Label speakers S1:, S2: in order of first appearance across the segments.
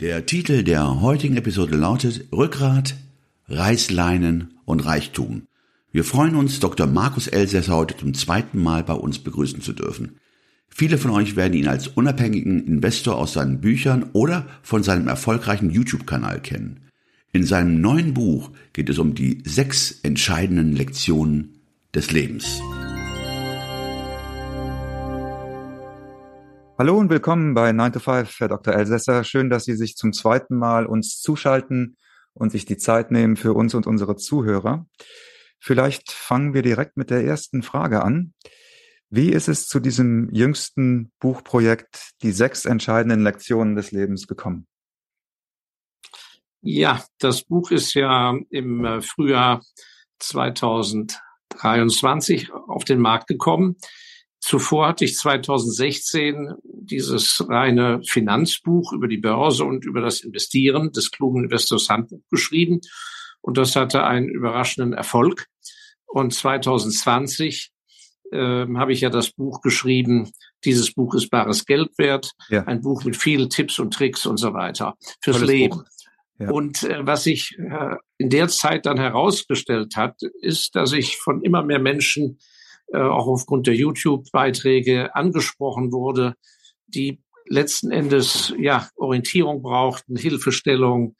S1: Der Titel der heutigen Episode lautet Rückgrat, Reißleinen und Reichtum. Wir freuen uns, Dr. Markus Elsässer heute zum zweiten Mal bei uns begrüßen zu dürfen. Viele von euch werden ihn als unabhängigen Investor aus seinen Büchern oder von seinem erfolgreichen YouTube-Kanal kennen. In seinem neuen Buch geht es um die sechs entscheidenden Lektionen des Lebens.
S2: Hallo und willkommen bei 9 to 5, Herr Dr. Elsässer. Schön, dass Sie sich zum zweiten Mal uns zuschalten und sich die Zeit nehmen für uns und unsere Zuhörer. Vielleicht fangen wir direkt mit der ersten Frage an. Wie ist es zu diesem jüngsten Buchprojekt Die sechs entscheidenden Lektionen des Lebens gekommen?
S3: Ja, das Buch ist ja im äh, Frühjahr 2023 auf den Markt gekommen. Zuvor hatte ich 2016 dieses reine Finanzbuch über die Börse und über das Investieren des klugen Investors Handbuch geschrieben. Und das hatte einen überraschenden Erfolg. Und 2020 äh, habe ich ja das Buch geschrieben, dieses Buch ist bares Geld wert, ja. ein Buch mit vielen Tipps und Tricks und so weiter fürs Tolles Leben. Ja. Und äh, was sich äh, in der Zeit dann herausgestellt hat, ist, dass ich von immer mehr Menschen auch aufgrund der YouTube-Beiträge angesprochen wurde, die letzten Endes ja Orientierung brauchten, Hilfestellung,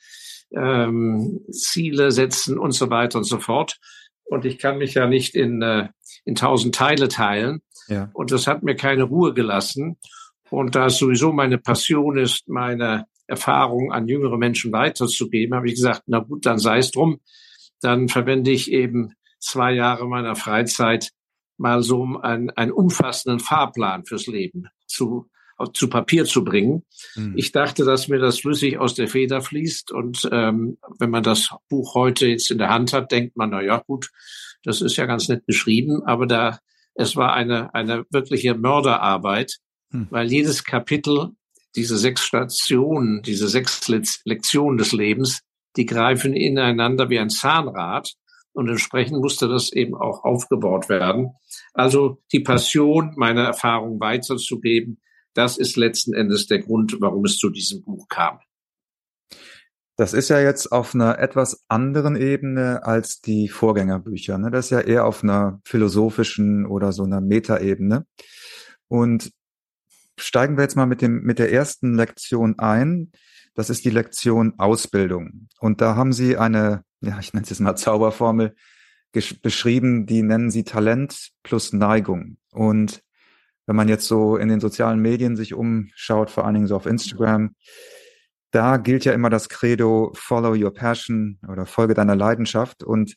S3: ähm, Ziele setzen und so weiter und so fort. Und ich kann mich ja nicht in, äh, in tausend Teile teilen. Ja. Und das hat mir keine Ruhe gelassen. Und da es sowieso meine Passion ist, meine Erfahrung an jüngere Menschen weiterzugeben, habe ich gesagt, na gut, dann sei es drum. Dann verwende ich eben zwei Jahre meiner Freizeit mal so einen, einen umfassenden Fahrplan fürs Leben zu, zu Papier zu bringen. Mhm. Ich dachte, dass mir das flüssig aus der Feder fließt. Und ähm, wenn man das Buch heute jetzt in der Hand hat, denkt man, na ja, gut, das ist ja ganz nett beschrieben, aber da es war eine, eine wirkliche Mörderarbeit, mhm. weil jedes Kapitel, diese sechs Stationen, diese sechs Lektionen des Lebens, die greifen ineinander wie ein Zahnrad. Und entsprechend musste das eben auch aufgebaut werden. Also die Passion, meine Erfahrung weiterzugeben, das ist letzten Endes der Grund, warum es zu diesem Buch kam.
S2: Das ist ja jetzt auf einer etwas anderen Ebene als die Vorgängerbücher. Ne? Das ist ja eher auf einer philosophischen oder so einer Metaebene. Und steigen wir jetzt mal mit dem, mit der ersten Lektion ein. Das ist die Lektion Ausbildung. Und da haben Sie eine, ja, ich nenne es jetzt mal Zauberformel, beschrieben, die nennen sie Talent plus Neigung. Und wenn man jetzt so in den sozialen Medien sich umschaut, vor allen Dingen so auf Instagram, da gilt ja immer das Credo Follow your passion oder Folge deiner Leidenschaft. Und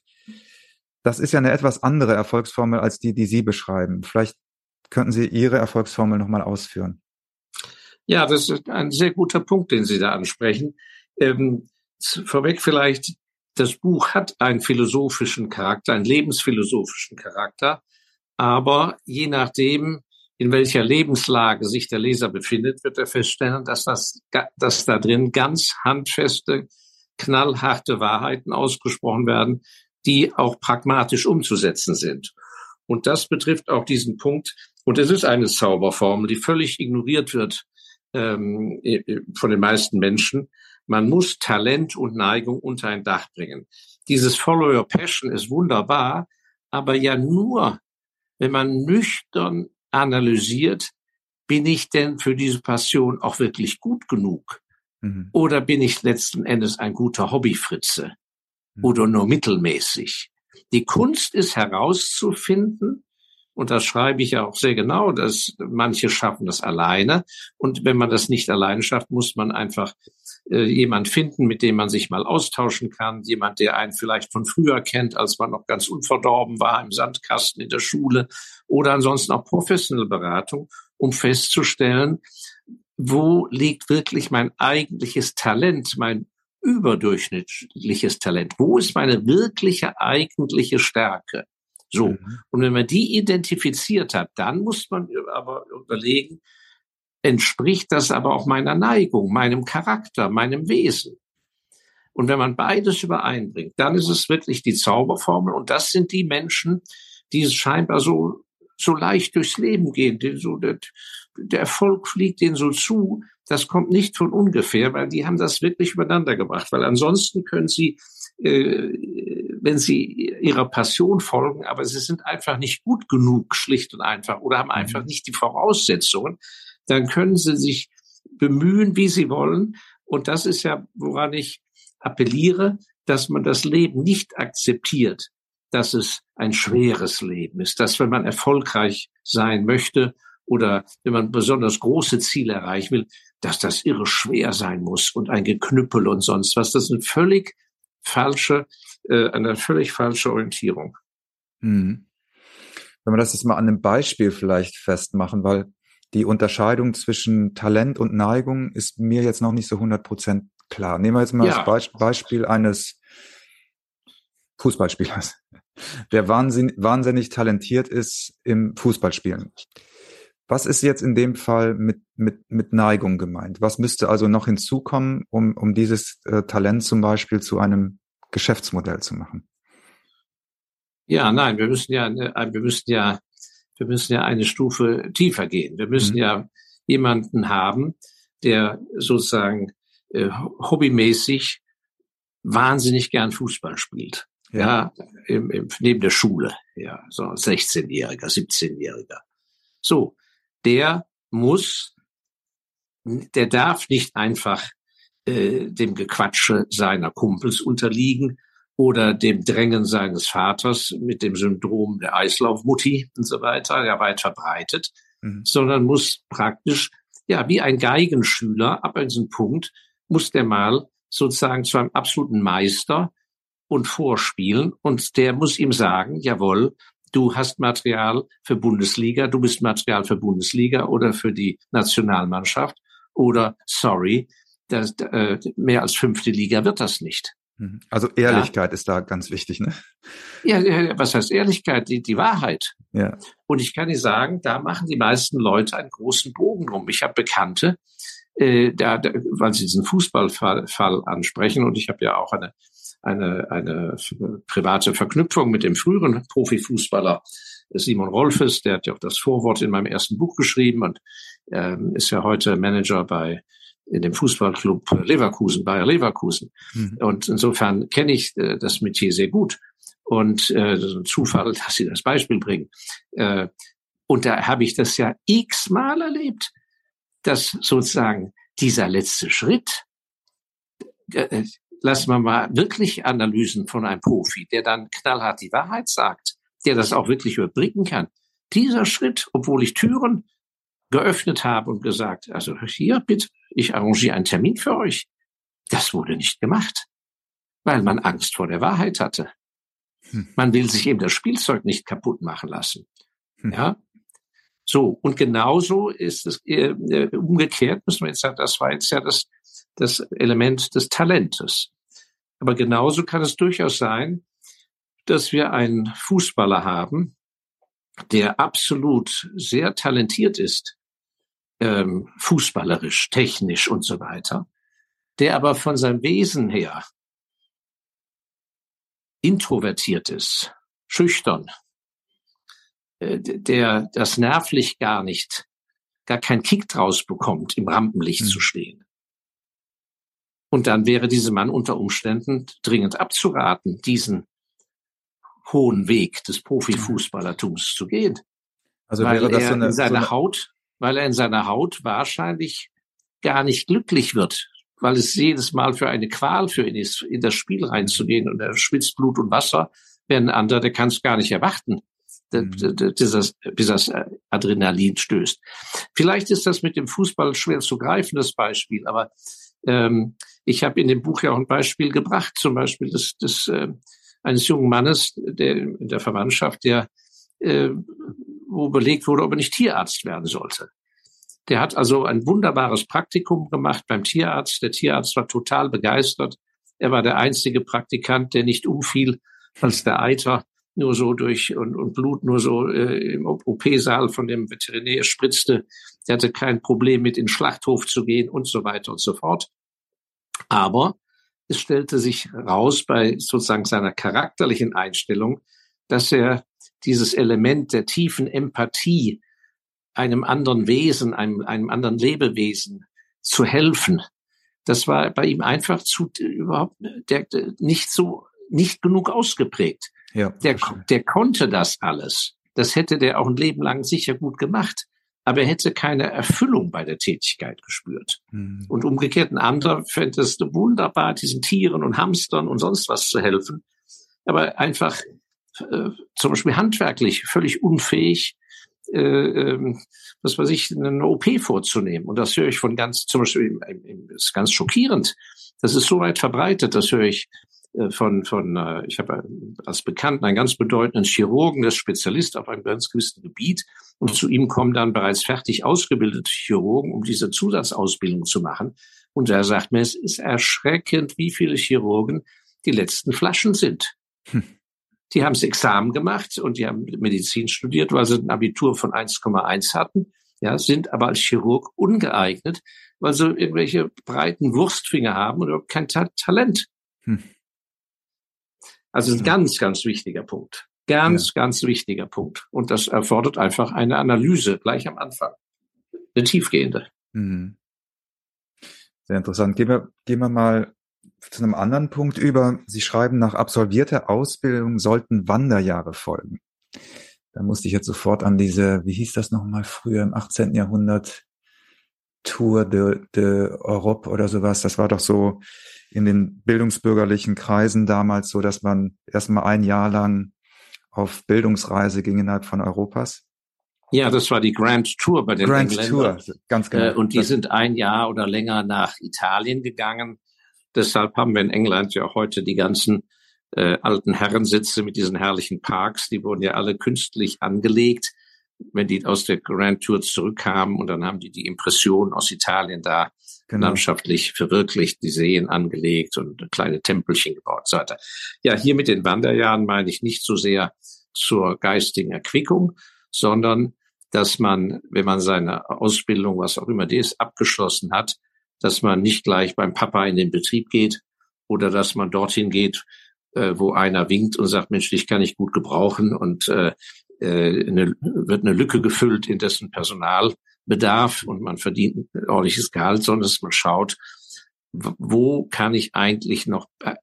S2: das ist ja eine etwas andere Erfolgsformel als die, die Sie beschreiben. Vielleicht könnten Sie Ihre Erfolgsformel nochmal ausführen.
S3: Ja, das ist ein sehr guter Punkt, den Sie da ansprechen. Ähm, vorweg vielleicht, das Buch hat einen philosophischen Charakter, einen lebensphilosophischen Charakter, aber je nachdem, in welcher Lebenslage sich der Leser befindet, wird er feststellen, dass das, dass da drin ganz handfeste, knallharte Wahrheiten ausgesprochen werden, die auch pragmatisch umzusetzen sind. Und das betrifft auch diesen Punkt. Und es ist eine Zauberformel, die völlig ignoriert wird ähm, von den meisten Menschen. Man muss Talent und Neigung unter ein Dach bringen. Dieses Follow Your Passion ist wunderbar, aber ja nur, wenn man nüchtern analysiert, bin ich denn für diese Passion auch wirklich gut genug? Mhm. Oder bin ich letzten Endes ein guter Hobbyfritze? Mhm. Oder nur mittelmäßig? Die Kunst ist herauszufinden, und das schreibe ich ja auch sehr genau, dass manche schaffen das alleine. Und wenn man das nicht alleine schafft, muss man einfach äh, jemand finden, mit dem man sich mal austauschen kann. Jemand, der einen vielleicht von früher kennt, als man noch ganz unverdorben war im Sandkasten in der Schule. Oder ansonsten auch professionelle Beratung, um festzustellen, wo liegt wirklich mein eigentliches Talent, mein überdurchschnittliches Talent? Wo ist meine wirkliche eigentliche Stärke? So. Mhm. Und wenn man die identifiziert hat, dann muss man aber überlegen, entspricht das aber auch meiner Neigung, meinem Charakter, meinem Wesen? Und wenn man beides übereinbringt, dann ist es wirklich die Zauberformel. Und das sind die Menschen, die es scheinbar so, so leicht durchs Leben gehen. Die so, der, der Erfolg fliegt denen so zu. Das kommt nicht von ungefähr, weil die haben das wirklich übereinander gebracht. Weil ansonsten können sie, äh, wenn sie ihrer Passion folgen, aber sie sind einfach nicht gut genug, schlicht und einfach, oder haben einfach mhm. nicht die Voraussetzungen, dann können sie sich bemühen, wie sie wollen. Und das ist ja, woran ich appelliere, dass man das Leben nicht akzeptiert, dass es ein schweres Leben ist, dass wenn man erfolgreich sein möchte oder wenn man besonders große Ziele erreichen will, dass das irre schwer sein muss und ein Geknüppel und sonst was. Das ist eine völlig falsche, äh, eine völlig falsche Orientierung.
S2: Hm. Wenn wir das jetzt mal an einem Beispiel vielleicht festmachen, weil die Unterscheidung zwischen Talent und Neigung ist mir jetzt noch nicht so 100 Prozent klar. Nehmen wir jetzt mal ja. das Beispiel eines Fußballspielers, der wahnsinnig, wahnsinnig talentiert ist im Fußballspielen. Was ist jetzt in dem Fall mit, mit, mit Neigung gemeint? Was müsste also noch hinzukommen, um, um dieses äh, Talent zum Beispiel zu einem Geschäftsmodell zu machen?
S3: Ja, nein, wir müssen ja, äh, wir müssen ja, wir müssen ja eine Stufe tiefer gehen. Wir müssen mhm. ja jemanden haben, der sozusagen äh, hobbymäßig wahnsinnig gern Fußball spielt. Ja, ja im, im, neben der Schule. Ja, so 16-Jähriger, 17-Jähriger. So, der muss, der darf nicht einfach äh, dem Gequatsche seiner Kumpels unterliegen oder dem Drängen seines Vaters mit dem Syndrom der Eislaufmutti und so weiter, ja weit verbreitet, mhm. sondern muss praktisch, ja, wie ein Geigenschüler ab diesem Punkt muss der mal sozusagen zu einem absoluten Meister und vorspielen und der muss ihm sagen, jawohl, du hast Material für Bundesliga, du bist Material für Bundesliga oder für die Nationalmannschaft oder sorry, das, äh, mehr als fünfte Liga wird das nicht.
S2: Mhm. Also Ehrlichkeit ja. ist da ganz wichtig, ne?
S3: Ja, was heißt Ehrlichkeit? Die, die Wahrheit. Ja. Und ich kann dir sagen, da machen die meisten Leute einen großen Bogen drum. Ich habe Bekannte, äh, da, da, weil sie diesen Fußballfall Fall ansprechen und ich habe ja auch eine eine, eine private Verknüpfung mit dem früheren Profifußballer Simon Rolfes, der hat ja auch das Vorwort in meinem ersten Buch geschrieben und ähm, ist ja heute Manager bei in dem Fußballclub Leverkusen, Bayer Leverkusen. Mhm. Und insofern kenne ich äh, das Metier sehr gut. Und äh, das ist ein Zufall, dass Sie das Beispiel bringen. Äh, und da habe ich das ja x-mal erlebt, dass sozusagen dieser letzte Schritt, äh, lassen wir mal wirklich Analysen von einem Profi, der dann knallhart die Wahrheit sagt, der das auch wirklich überblicken kann. Dieser Schritt, obwohl ich Türen geöffnet habe und gesagt, also hier bitte, ich arrangiere einen Termin für euch, das wurde nicht gemacht, weil man Angst vor der Wahrheit hatte. Hm. Man will sich eben das Spielzeug nicht kaputt machen lassen. Hm. Ja. So. Und genauso ist es äh, äh umgekehrt, müssen wir jetzt sagen, das war jetzt ja das das Element des Talentes. Aber genauso kann es durchaus sein, dass wir einen Fußballer haben, der absolut sehr talentiert ist, ähm, fußballerisch, technisch und so weiter, der aber von seinem Wesen her introvertiert ist, schüchtern, äh, der das nervlich gar nicht, gar keinen Kick draus bekommt, im Rampenlicht mhm. zu stehen. Und dann wäre diesem Mann unter Umständen dringend abzuraten, diesen hohen Weg des Profifußballertums zu gehen. Also weil wäre das er so eine, in seiner so Haut, weil er in seiner Haut wahrscheinlich gar nicht glücklich wird, weil es jedes Mal für eine Qual für ihn ist, in das Spiel reinzugehen und er schwitzt Blut und Wasser, während ein anderer, der kann es gar nicht erwarten, mhm. bis das, bis das Adrenalin stößt. Vielleicht ist das mit dem Fußball schwer zu greifen, das Beispiel, aber ähm, ich habe in dem Buch ja auch ein Beispiel gebracht, zum Beispiel des, des äh, eines jungen Mannes, der in der Verwandtschaft, der äh, wo überlegt wurde, ob er nicht Tierarzt werden sollte. Der hat also ein wunderbares Praktikum gemacht beim Tierarzt. Der Tierarzt war total begeistert Er war der einzige Praktikant, der nicht umfiel, als der Eiter nur so durch und, und Blut nur so äh, im OP-Saal von dem Veterinär spritzte. Der hatte kein Problem mit in den Schlachthof zu gehen und so weiter und so fort. Aber es stellte sich raus bei sozusagen seiner charakterlichen Einstellung, dass er dieses Element der tiefen Empathie einem anderen Wesen, einem, einem anderen Lebewesen zu helfen, das war bei ihm einfach zu überhaupt der, der nicht so nicht genug ausgeprägt. Ja, der, der konnte das alles. Das hätte der auch ein Leben lang sicher gut gemacht. Aber er hätte keine Erfüllung bei der Tätigkeit gespürt. Mhm. Und umgekehrt ein anderer fände es wunderbar, diesen Tieren und Hamstern und sonst was zu helfen. Aber einfach äh, zum Beispiel handwerklich völlig unfähig, äh, äh, was weiß ich, eine OP vorzunehmen. Und das höre ich von ganz, zum Beispiel, ist ganz schockierend. Das ist so weit verbreitet, das höre ich äh, von, von äh, ich habe als Bekannten einen ganz bedeutenden Chirurgen, der ist Spezialist auf einem ganz gewissen Gebiet. Und zu ihm kommen dann bereits fertig ausgebildete Chirurgen, um diese Zusatzausbildung zu machen. Und er sagt mir, es ist erschreckend, wie viele Chirurgen die letzten Flaschen sind. Hm. Die haben das Examen gemacht und die haben Medizin studiert, weil sie ein Abitur von 1,1 hatten, ja, sind aber als Chirurg ungeeignet, weil sie irgendwelche breiten Wurstfinger haben und überhaupt kein Ta Talent. Hm. Also ein ganz, ganz wichtiger Punkt. Ganz, ja. ganz wichtiger Punkt. Und das erfordert einfach eine Analyse gleich am Anfang. Eine tiefgehende. Hm.
S2: Sehr interessant. Gehen wir, gehen wir mal zu einem anderen Punkt über. Sie schreiben, nach absolvierter Ausbildung sollten Wanderjahre folgen. Da musste ich jetzt sofort an diese, wie hieß das nochmal früher im 18. Jahrhundert, Tour de, de Europe oder sowas. Das war doch so in den bildungsbürgerlichen Kreisen damals so, dass man erstmal ein Jahr lang auf Bildungsreise ging innerhalb von Europas.
S3: Ja, das war die Grand Tour bei den Grand Engländern. Tour,
S2: ganz genau.
S3: Äh, und die sind ein Jahr oder länger nach Italien gegangen Deshalb haben wir in England ja heute die ganzen äh, alten Herrensitze mit diesen herrlichen Parks. Die wurden ja alle künstlich angelegt, wenn die aus der Grand Tour zurückkamen. Und dann haben die die Impressionen aus Italien da genau. landschaftlich verwirklicht, die Seen angelegt und kleine Tempelchen gebaut und so weiter. Ja, hier mit den Wanderjahren meine ich nicht so sehr zur geistigen Erquickung, sondern dass man, wenn man seine Ausbildung, was auch immer die ist, abgeschlossen hat, dass man nicht gleich beim Papa in den Betrieb geht oder dass man dorthin geht, äh, wo einer winkt und sagt, Mensch, dich kann ich gut gebrauchen und äh, äh eine, wird eine Lücke gefüllt in dessen Personalbedarf und man verdient ein ordentliches Gehalt, sondern dass man schaut, wo kann ich eigentlich noch äh,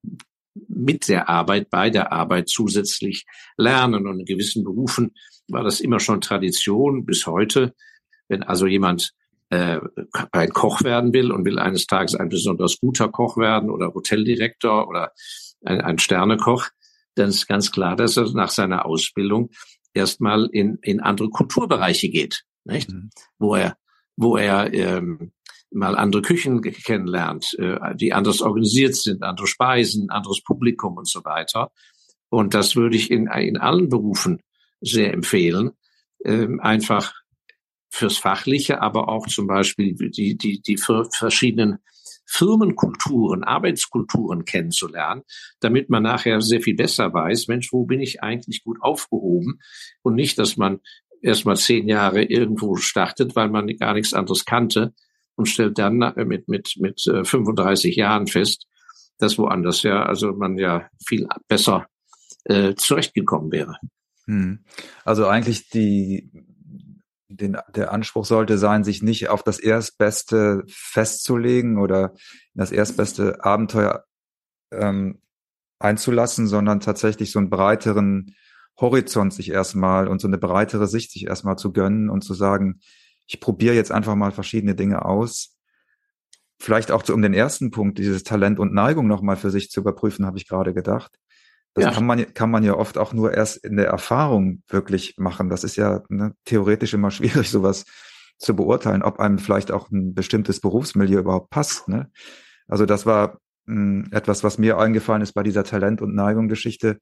S3: mit der Arbeit, bei der Arbeit zusätzlich lernen. Und in gewissen Berufen war das immer schon Tradition bis heute. Wenn also jemand äh, ein Koch werden will und will eines Tages ein besonders guter Koch werden oder Hoteldirektor oder ein, ein Sternekoch, dann ist ganz klar, dass er nach seiner Ausbildung erstmal in, in andere Kulturbereiche geht, nicht? Mhm. Wo er, wo er ähm, mal andere Küchen kennenlernt, äh, die anders organisiert sind, andere Speisen, anderes Publikum und so weiter. Und das würde ich in, in allen Berufen sehr empfehlen, ähm, einfach fürs Fachliche, aber auch zum Beispiel die, die, die verschiedenen Firmenkulturen, Arbeitskulturen kennenzulernen, damit man nachher sehr viel besser weiß, Mensch, wo bin ich eigentlich gut aufgehoben und nicht, dass man erst mal zehn Jahre irgendwo startet, weil man gar nichts anderes kannte und stellt dann mit, mit, mit 35 äh, Jahren fest, dass woanders ja, also man ja viel besser äh, zurechtgekommen wäre.
S2: Hm. Also eigentlich die den, der Anspruch sollte sein, sich nicht auf das Erstbeste festzulegen oder das erstbeste Abenteuer ähm, einzulassen, sondern tatsächlich so einen breiteren Horizont sich erstmal und so eine breitere Sicht sich erstmal zu gönnen und zu sagen, ich probiere jetzt einfach mal verschiedene Dinge aus. Vielleicht auch zu, um den ersten Punkt, dieses Talent und Neigung nochmal für sich zu überprüfen, habe ich gerade gedacht. Das ja. kann man, kann man ja oft auch nur erst in der Erfahrung wirklich machen. Das ist ja ne, theoretisch immer schwierig, sowas zu beurteilen, ob einem vielleicht auch ein bestimmtes Berufsmilieu überhaupt passt. Ne? Also das war mh, hm, etwas, was mir eingefallen ist bei dieser Talent- und Neigung-Geschichte.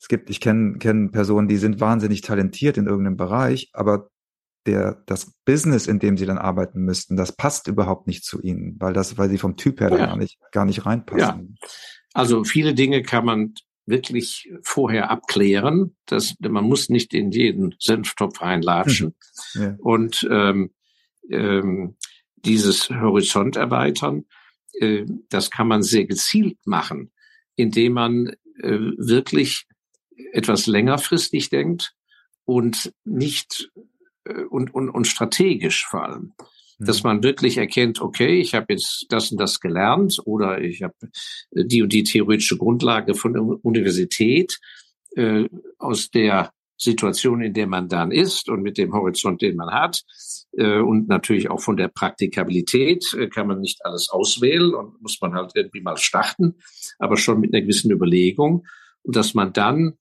S2: Es gibt, ich kenne kenn Personen, die sind wahnsinnig talentiert in irgendeinem Bereich, aber der, das Business, in dem sie dann arbeiten müssten, das passt überhaupt nicht zu ihnen, weil das, weil sie vom Typ her ja. gar nicht, gar nicht reinpassen.
S3: Ja. Also viele Dinge kann man wirklich vorher abklären. dass man muss nicht in jeden Senftopf reinlatschen. Ja. Und ähm, ähm, dieses Horizont erweitern, äh, das kann man sehr gezielt machen, indem man äh, wirklich etwas längerfristig denkt und nicht äh, und, und, und strategisch vor allem. Dass mhm. man wirklich erkennt, okay, ich habe jetzt das und das gelernt oder ich habe die und die theoretische Grundlage von der Universität, äh, aus der Situation, in der man dann ist und mit dem Horizont, den man hat. Äh, und natürlich auch von der Praktikabilität äh, kann man nicht alles auswählen und muss man halt irgendwie mal starten, aber schon mit einer gewissen Überlegung. Und dass man dann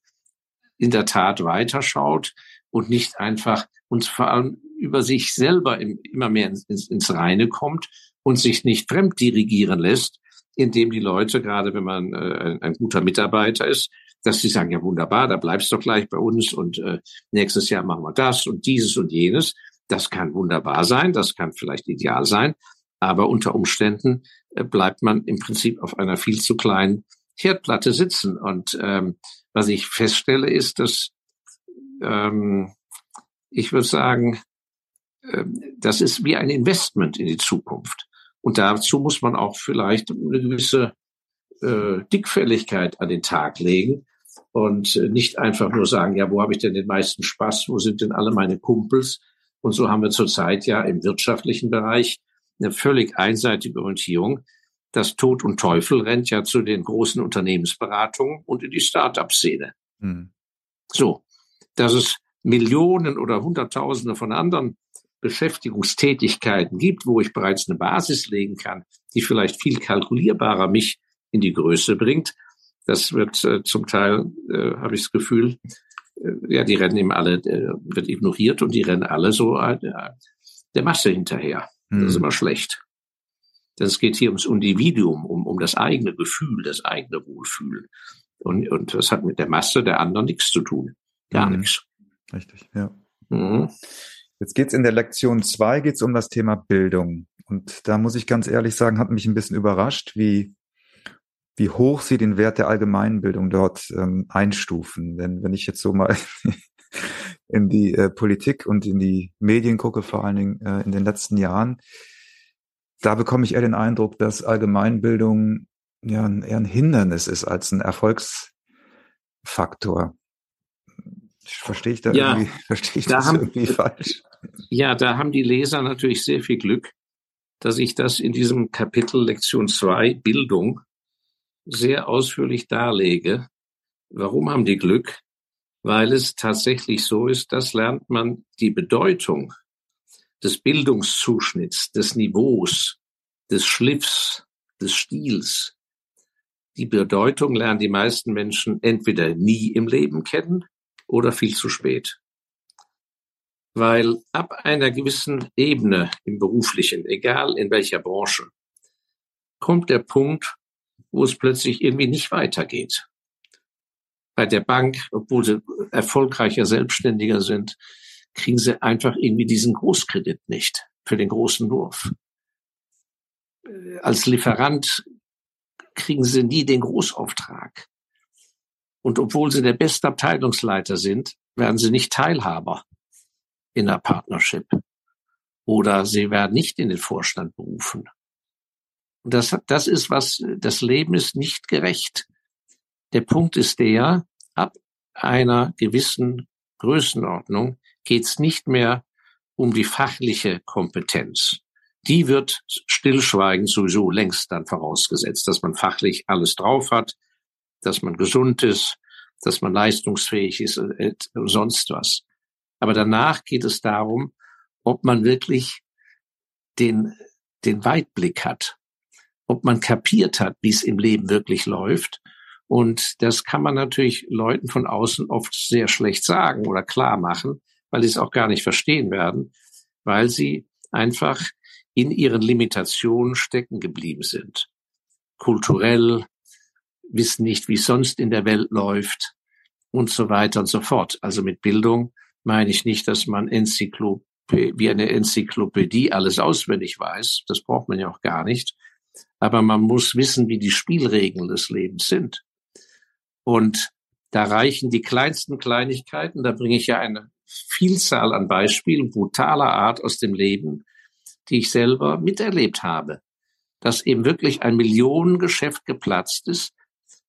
S3: in der Tat weiterschaut und nicht einfach und vor allem über sich selber immer mehr ins, ins Reine kommt und sich nicht fremd dirigieren lässt, indem die Leute, gerade wenn man äh, ein guter Mitarbeiter ist, dass sie sagen, ja wunderbar, da bleibst du gleich bei uns und äh, nächstes Jahr machen wir das und dieses und jenes. Das kann wunderbar sein, das kann vielleicht ideal sein, aber unter Umständen äh, bleibt man im Prinzip auf einer viel zu kleinen Herdplatte sitzen. Und ähm, was ich feststelle, ist, dass ähm, ich würde sagen, das ist wie ein Investment in die Zukunft. Und dazu muss man auch vielleicht eine gewisse äh, Dickfälligkeit an den Tag legen und äh, nicht einfach nur sagen, ja, wo habe ich denn den meisten Spaß, wo sind denn alle meine Kumpels? Und so haben wir zurzeit ja im wirtschaftlichen Bereich eine völlig einseitige Orientierung. Das Tod und Teufel rennt ja zu den großen Unternehmensberatungen und in die Start-up-Szene. Hm. So, dass es Millionen oder Hunderttausende von anderen Beschäftigungstätigkeiten gibt, wo ich bereits eine Basis legen kann, die vielleicht viel kalkulierbarer mich in die Größe bringt. Das wird äh, zum Teil, äh, habe ich das Gefühl, äh, ja, die rennen eben alle, äh, wird ignoriert und die rennen alle so äh, der Masse hinterher. Mhm. Das ist hm. immer schlecht. Denn es geht hier ums Individuum, um, um das eigene Gefühl, das eigene Wohlfühlen. Und, und das hat mit der Masse der anderen nichts zu tun. Gar mhm. nichts.
S2: Richtig, ja. Mhm. Jetzt geht's in der Lektion zwei geht's um das Thema Bildung. Und da muss ich ganz ehrlich sagen, hat mich ein bisschen überrascht, wie, wie hoch Sie den Wert der Allgemeinbildung dort ähm, einstufen. Denn wenn ich jetzt so mal in die äh, Politik und in die Medien gucke, vor allen Dingen äh, in den letzten Jahren, da bekomme ich eher den Eindruck, dass Allgemeinbildung ja eher ein Hindernis ist als ein Erfolgsfaktor. Verstehe ich da ja, irgendwie, verstehe ich da das haben, irgendwie falsch?
S3: Ja, da haben die Leser natürlich sehr viel Glück, dass ich das in diesem Kapitel Lektion 2 Bildung sehr ausführlich darlege. Warum haben die Glück? Weil es tatsächlich so ist, dass lernt man die Bedeutung des Bildungszuschnitts, des Niveaus, des Schliffs, des Stils. Die Bedeutung lernen die meisten Menschen entweder nie im Leben kennen oder viel zu spät. Weil ab einer gewissen Ebene im beruflichen, egal in welcher Branche, kommt der Punkt, wo es plötzlich irgendwie nicht weitergeht. Bei der Bank, obwohl sie erfolgreicher Selbstständiger sind, kriegen sie einfach irgendwie diesen Großkredit nicht für den großen Wurf. Als Lieferant kriegen sie nie den Großauftrag. Und obwohl sie der beste Abteilungsleiter sind, werden sie nicht Teilhaber in der Partnership. Oder sie werden nicht in den Vorstand berufen. Und das, das ist was, das Leben ist nicht gerecht. Der Punkt ist der, ab einer gewissen Größenordnung geht es nicht mehr um die fachliche Kompetenz. Die wird stillschweigend sowieso längst dann vorausgesetzt, dass man fachlich alles drauf hat, dass man gesund ist, dass man leistungsfähig ist und äh, sonst was. Aber danach geht es darum, ob man wirklich den, den Weitblick hat, ob man kapiert hat, wie es im Leben wirklich läuft. Und das kann man natürlich Leuten von außen oft sehr schlecht sagen oder klar machen, weil sie es auch gar nicht verstehen werden, weil sie einfach in ihren Limitationen stecken geblieben sind. Kulturell, wissen nicht, wie es sonst in der Welt läuft und so weiter und so fort. Also mit Bildung meine ich nicht, dass man Enzyklopädie, wie eine Enzyklopädie alles auswendig weiß. Das braucht man ja auch gar nicht. aber man muss wissen, wie die Spielregeln des Lebens sind. Und da reichen die kleinsten Kleinigkeiten, da bringe ich ja eine Vielzahl an Beispielen brutaler Art aus dem Leben, die ich selber miterlebt habe, dass eben wirklich ein Millionengeschäft geplatzt ist,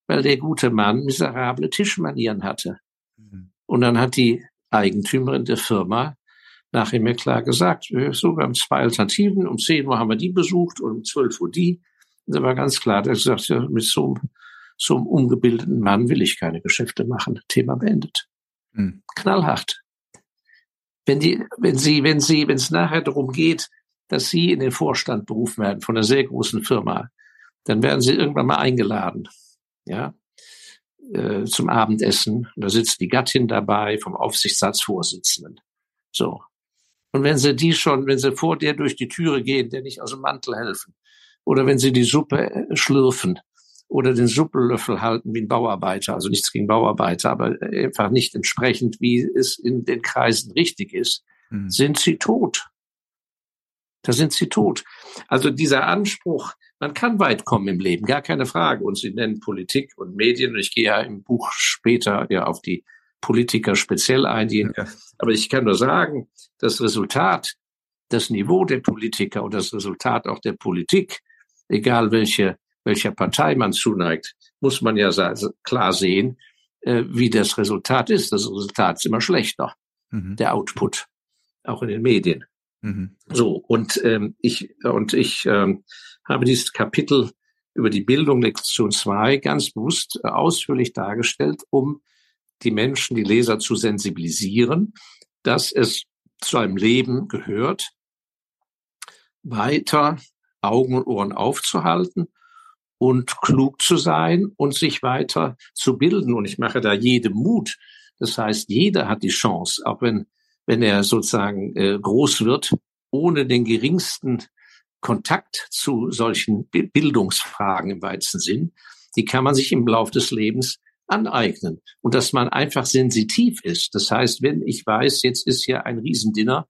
S3: weil der gute Mann miserable Tischmanieren hatte. Mhm. Und dann hat die Eigentümerin der Firma nachher mir klar gesagt, so, wir haben zwei Alternativen, um 10 Uhr haben wir die besucht und um 12 Uhr die. Und da war ganz klar, der gesagt, ja, mit so, so einem ungebildeten Mann will ich keine Geschäfte machen. Thema beendet. Mhm. Knallhart. Wenn die, wenn sie, wenn sie, wenn es nachher darum geht, dass sie in den Vorstand berufen werden von einer sehr großen Firma, dann werden sie irgendwann mal eingeladen. Ja, äh, zum Abendessen. Da sitzt die Gattin dabei vom Aufsichtsratsvorsitzenden. So. Und wenn sie die schon, wenn sie vor der durch die Türe gehen, der nicht aus dem Mantel helfen, oder wenn sie die Suppe äh, schlürfen oder den Suppellöffel halten wie ein Bauarbeiter, also nichts gegen Bauarbeiter, aber einfach nicht entsprechend, wie es in den Kreisen richtig ist, mhm. sind sie tot. Da sind sie tot. Also dieser Anspruch, man kann weit kommen im Leben, gar keine Frage. Und Sie nennen Politik und Medien. Und ich gehe ja im Buch später ja auf die Politiker speziell eingehen. Ja. Aber ich kann nur sagen, das Resultat, das Niveau der Politiker und das Resultat auch der Politik, egal welche, welcher Partei man zuneigt, muss man ja klar sehen, äh, wie das Resultat ist. Das Resultat ist immer schlechter. Mhm. Der Output, auch in den Medien. Mhm. So, und ähm, ich, und ich ähm, habe dieses Kapitel über die Bildung Lektion 2 ganz bewusst äh, ausführlich dargestellt, um die Menschen, die Leser zu sensibilisieren, dass es zu einem Leben gehört, weiter Augen und Ohren aufzuhalten und klug zu sein und sich weiter zu bilden. Und ich mache da jedem Mut. Das heißt, jeder hat die Chance, auch wenn, wenn er sozusagen äh, groß wird, ohne den geringsten Kontakt zu solchen Bildungsfragen im weitesten Sinn, die kann man sich im Laufe des Lebens aneignen. Und dass man einfach sensitiv ist. Das heißt, wenn ich weiß, jetzt ist hier ein Riesendinner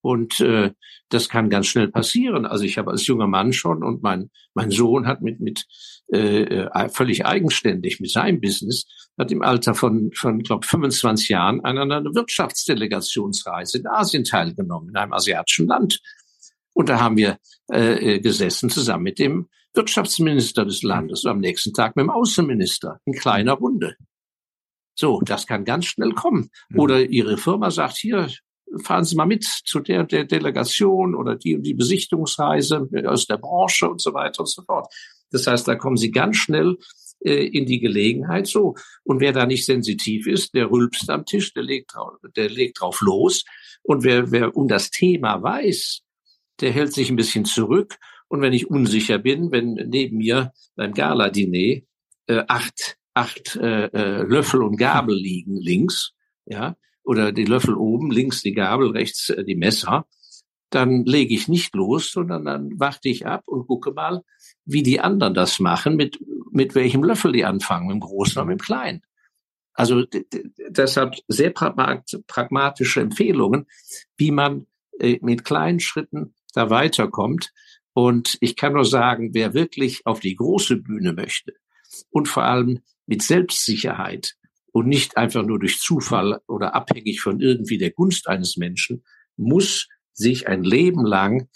S3: und äh, das kann ganz schnell passieren. Also ich habe als junger Mann schon und mein, mein Sohn hat mit, mit äh, äh völlig eigenständig mit seinem Business, hat im Alter von, von glaube 25 Jahren an einer Wirtschaftsdelegationsreise in Asien teilgenommen, in einem asiatischen Land. Und da haben wir äh, äh gesessen zusammen mit dem Wirtschaftsminister des Landes und am nächsten Tag mit dem Außenminister in kleiner Runde. So, das kann ganz schnell kommen. Mhm. Oder Ihre Firma sagt hier, fahren Sie mal mit zu der, der Delegation oder die und die Besichtungsreise aus der Branche und so weiter und so fort. Das heißt, da kommen Sie ganz schnell äh, in die Gelegenheit so. Und wer da nicht sensitiv ist, der rülpst am Tisch, der legt, drauf, der legt drauf los. Und wer, wer um das Thema weiß, der hält sich ein bisschen zurück. Und wenn ich unsicher bin, wenn neben mir beim Gala-Diner äh, acht, acht äh, äh, Löffel und Gabel liegen links, ja, oder die Löffel oben, links die Gabel, rechts äh, die Messer, dann lege ich nicht los, sondern dann warte ich ab und gucke mal, wie die anderen das machen, mit, mit welchem Löffel die anfangen, mit dem Großen oder dem Kleinen. Also deshalb sehr pragmatische Empfehlungen, wie man äh, mit kleinen Schritten da weiterkommt. Und ich kann nur sagen, wer wirklich auf die große Bühne möchte und vor allem mit Selbstsicherheit und nicht einfach nur durch Zufall oder abhängig von irgendwie der Gunst eines Menschen, muss sich ein Leben lang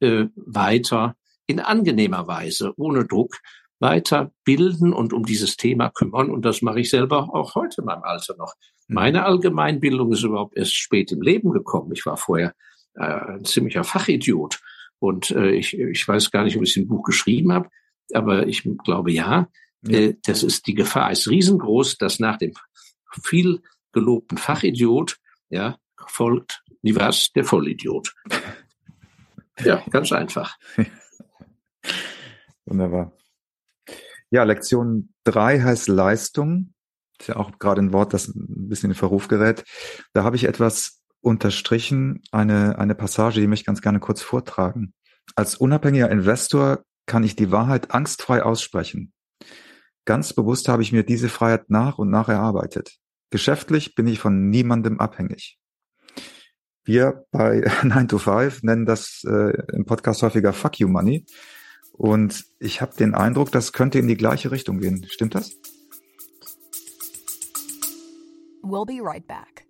S3: äh, weiter in angenehmer Weise, ohne Druck, weiter bilden und um dieses Thema kümmern. Und das mache ich selber auch heute in meinem Alter noch. Mhm. Meine Allgemeinbildung ist überhaupt erst spät im Leben gekommen. Ich war vorher äh, ein ziemlicher Fachidiot. Und äh, ich, ich weiß gar nicht, ob ich ein Buch geschrieben habe, aber ich glaube ja. ja. Äh, das ist die Gefahr ist riesengroß, dass nach dem viel gelobten Fachidiot ja folgt nie was der Vollidiot. Ja, ganz einfach.
S2: Wunderbar. Ja, Lektion drei heißt Leistung. Ist ja auch gerade ein Wort, das ein bisschen in Verruf gerät. Da habe ich etwas unterstrichen eine, eine Passage, die möchte ich ganz gerne kurz vortragen. Als unabhängiger Investor kann ich die Wahrheit angstfrei aussprechen. Ganz bewusst habe ich mir diese Freiheit nach und nach erarbeitet. Geschäftlich bin ich von niemandem abhängig. Wir bei 9 to 5 nennen das äh, im Podcast häufiger Fuck You Money. Und ich habe den Eindruck, das könnte in die gleiche Richtung gehen. Stimmt das? We'll be right back.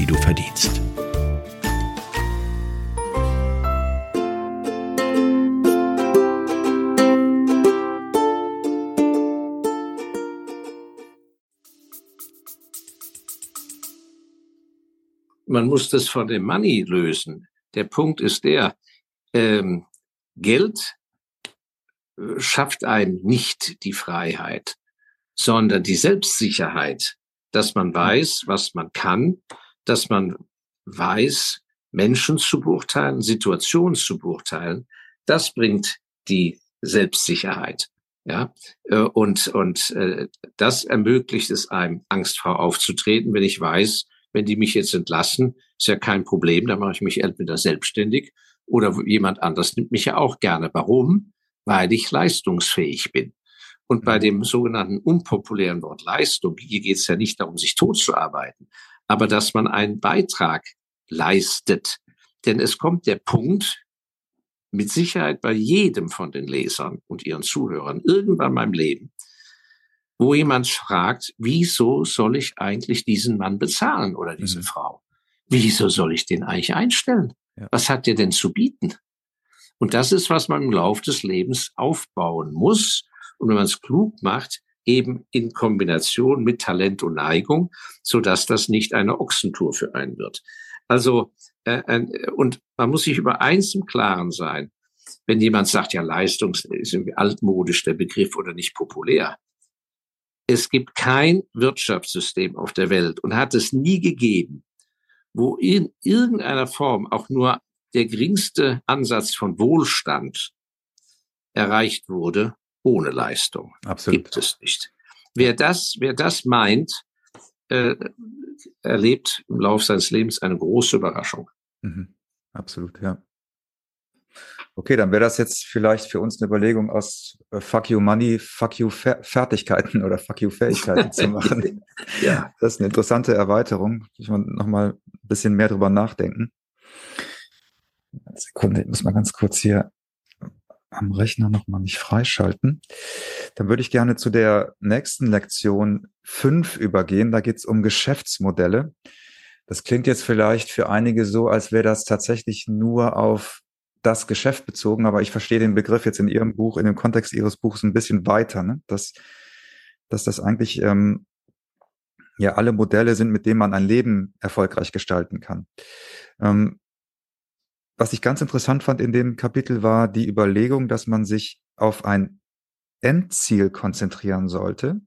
S1: die du verdienst.
S3: man muss das von dem Money lösen. Der Punkt ist der, ähm, Geld äh, schafft einem nicht die Freiheit, sondern die Selbstsicherheit, dass man weiß, was man kann, dass man weiß, Menschen zu beurteilen, Situationen zu beurteilen, das bringt die Selbstsicherheit. Ja, äh, und, und äh, das ermöglicht es einem, angstfrei aufzutreten, wenn ich weiß, wenn die mich jetzt entlassen, ist ja kein Problem, dann mache ich mich entweder selbstständig oder jemand anders nimmt mich ja auch gerne. Warum? Weil ich leistungsfähig bin. Und bei mhm. dem sogenannten unpopulären Wort Leistung, hier geht es ja nicht darum, sich totzuarbeiten, aber dass man einen Beitrag leistet. Denn es kommt der Punkt, mit Sicherheit bei jedem von den Lesern und ihren Zuhörern irgendwann in meinem Leben, wo jemand fragt, wieso soll ich eigentlich diesen Mann bezahlen oder diese mhm. Frau? Wieso soll ich den eigentlich einstellen? Ja. Was hat der denn zu bieten? Und das ist, was man im Laufe des Lebens aufbauen muss. Und wenn man es klug macht, eben in Kombination mit Talent und Neigung, so dass das nicht eine Ochsentour für einen wird. Also, äh, und man muss sich über eins im Klaren sein. Wenn jemand sagt, ja, Leistung ist irgendwie altmodisch der Begriff oder nicht populär, es gibt kein Wirtschaftssystem auf der Welt und hat es nie gegeben, wo in irgendeiner Form auch nur der geringste Ansatz von Wohlstand erreicht wurde ohne Leistung. Absolut. Gibt es nicht. Wer das, wer das meint, äh, erlebt im Laufe seines Lebens eine große Überraschung.
S2: Mhm. Absolut, ja. Okay, dann wäre das jetzt vielleicht für uns eine Überlegung aus äh, Fuck You Money, Fuck You Fer Fertigkeiten oder Fuck You Fähigkeiten zu machen. ja. Das ist eine interessante Erweiterung. Ich muss noch mal ein bisschen mehr drüber nachdenken. Eine Sekunde, ich muss mal ganz kurz hier am Rechner noch mal nicht freischalten. Dann würde ich gerne zu der nächsten Lektion fünf übergehen. Da geht es um Geschäftsmodelle. Das klingt jetzt vielleicht für einige so, als wäre das tatsächlich nur auf das Geschäft bezogen, aber ich verstehe den Begriff jetzt in Ihrem Buch, in dem Kontext Ihres Buchs ein bisschen weiter, ne? dass, dass das eigentlich ähm, ja alle Modelle sind, mit denen man ein Leben erfolgreich gestalten kann. Ähm, was ich ganz interessant fand in dem Kapitel war die Überlegung, dass man sich auf ein Endziel konzentrieren sollte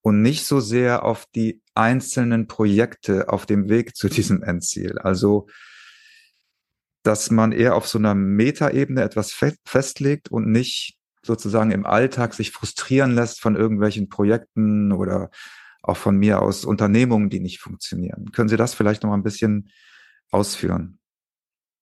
S2: und nicht so sehr auf die einzelnen Projekte auf dem Weg zu diesem Endziel. Also dass man eher auf so einer Metaebene etwas fe festlegt und nicht sozusagen im Alltag sich frustrieren lässt von irgendwelchen Projekten oder auch von mir aus Unternehmungen, die nicht funktionieren. Können Sie das vielleicht noch mal ein bisschen ausführen?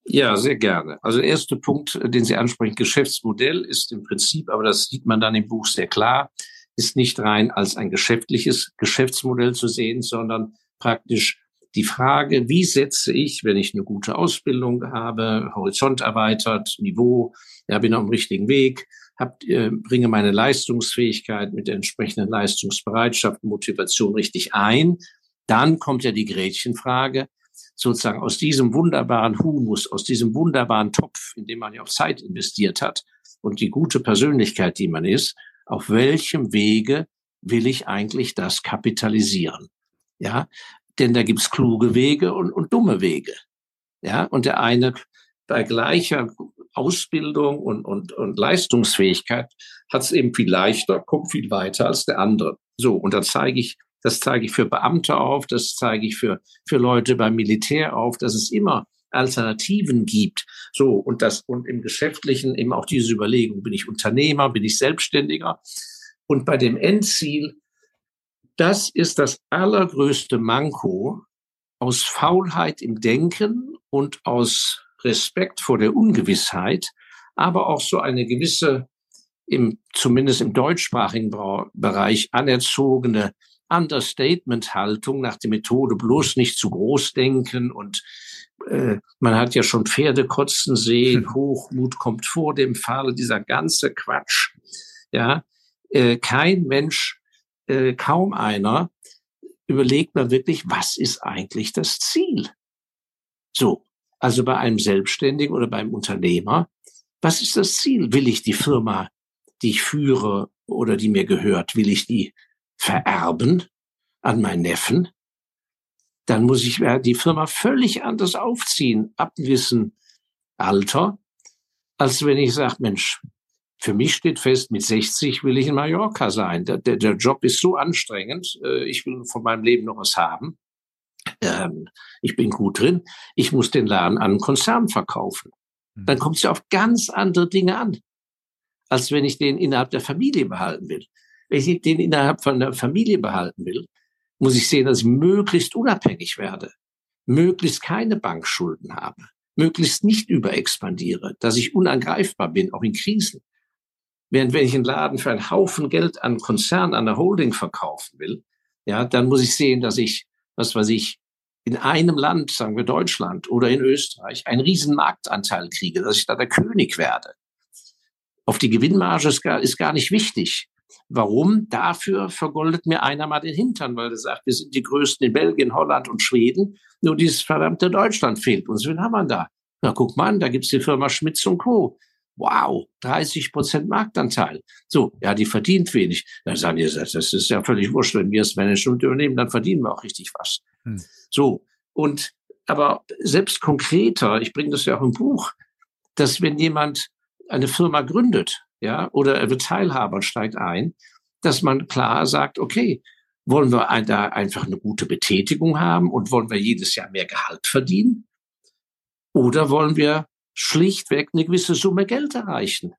S3: Ja, sehr gerne. Also der erste Punkt, den Sie ansprechen, Geschäftsmodell ist im Prinzip, aber das sieht man dann im Buch sehr klar, ist nicht rein als ein geschäftliches Geschäftsmodell zu sehen, sondern praktisch die Frage, wie setze ich, wenn ich eine gute Ausbildung habe, Horizont erweitert, Niveau, ja, bin auf dem richtigen Weg, hab, äh, bringe meine Leistungsfähigkeit mit der entsprechenden Leistungsbereitschaft, Motivation richtig ein, dann kommt ja die Gretchenfrage, sozusagen aus diesem wunderbaren Humus, aus diesem wunderbaren Topf, in dem man ja auch Zeit investiert hat und die gute Persönlichkeit, die man ist, auf welchem Wege will ich eigentlich das kapitalisieren? Ja, denn da gibt's kluge Wege und, und dumme Wege. Ja, und der eine bei gleicher Ausbildung und, und, und Leistungsfähigkeit hat es eben viel leichter, kommt viel weiter als der andere. So, und da zeige ich, das zeige ich für Beamte auf, das zeige ich für, für Leute beim Militär auf, dass es immer Alternativen gibt. So, und das, und im Geschäftlichen eben auch diese Überlegung, bin ich Unternehmer, bin ich Selbstständiger? Und bei dem Endziel, das ist das allergrößte Manko aus Faulheit im Denken und aus Respekt vor der Ungewissheit, aber auch so eine gewisse, im, zumindest im deutschsprachigen Bereich anerzogene Understatement-Haltung nach der Methode bloß nicht zu groß denken und äh, man hat ja schon Pferde kotzen sehen, hm. Hochmut kommt vor dem Fall, dieser ganze Quatsch. Ja, äh, kein Mensch, äh, kaum einer überlegt man wirklich, was ist eigentlich das Ziel? So, also bei einem Selbstständigen oder beim Unternehmer, was ist das Ziel? Will ich die Firma, die ich führe oder die mir gehört, will ich die vererben an meinen Neffen? Dann muss ich die Firma völlig anders aufziehen, ab gewissen Alter, als wenn ich sage, Mensch, für mich steht fest, mit 60 will ich in Mallorca sein. Der, der, der Job ist so anstrengend, äh, ich will von meinem Leben noch was haben ähm, ich bin gut drin, ich muss den Laden an einen Konzern verkaufen. Mhm. Dann kommt es ja auf ganz andere Dinge an, als wenn ich den innerhalb der Familie behalten will. Wenn ich den innerhalb von der Familie behalten will, muss ich sehen, dass ich möglichst unabhängig werde, möglichst keine Bankschulden habe, möglichst nicht überexpandiere, dass ich unangreifbar bin, auch in Krisen. Während wenn ich einen Laden für einen Haufen Geld an einen Konzern, an eine Holding verkaufen will, ja, dann muss ich sehen, dass ich was weiß ich, in einem Land, sagen wir Deutschland oder in Österreich, einen riesen Marktanteil kriege, dass ich da der König werde. Auf die Gewinnmarge ist gar, ist gar nicht wichtig. Warum? Dafür vergoldet mir einer mal den Hintern, weil er sagt, wir sind die Größten in Belgien, Holland und Schweden. Nur dieses verdammte Deutschland fehlt uns. Wen haben wir da? Na, guck mal an, da gibt's die Firma Schmitz und Co. Wow, 30 Prozent Marktanteil. So, ja, die verdient wenig. Dann sagen die, das ist ja völlig wurscht. Wenn wir das Management übernehmen, dann verdienen wir auch richtig was. Hm. So, und aber selbst konkreter, ich bringe das ja auch im Buch, dass wenn jemand eine Firma gründet, ja, oder er wird Teilhaber und steigt ein, dass man klar sagt, okay, wollen wir da einfach eine gute Betätigung haben und wollen wir jedes Jahr mehr Gehalt verdienen? Oder wollen wir schlichtweg eine gewisse Summe Geld erreichen.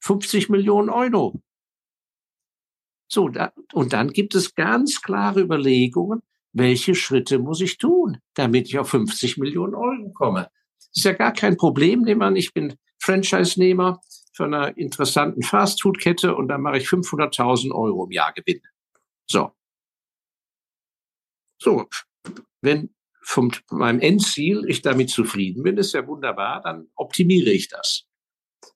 S3: 50 Millionen Euro. So, da, und dann gibt es ganz klare Überlegungen, welche Schritte muss ich tun, damit ich auf 50 Millionen Euro komme. Das ist ja gar kein Problem, nehmen wir ich bin Franchise-Nehmer für einer interessanten Fastfood-Kette und dann mache ich 500.000 Euro im Jahr Gewinn. So. So. Wenn vom meinem Endziel ich damit zufrieden bin, ist ja wunderbar, dann optimiere ich das.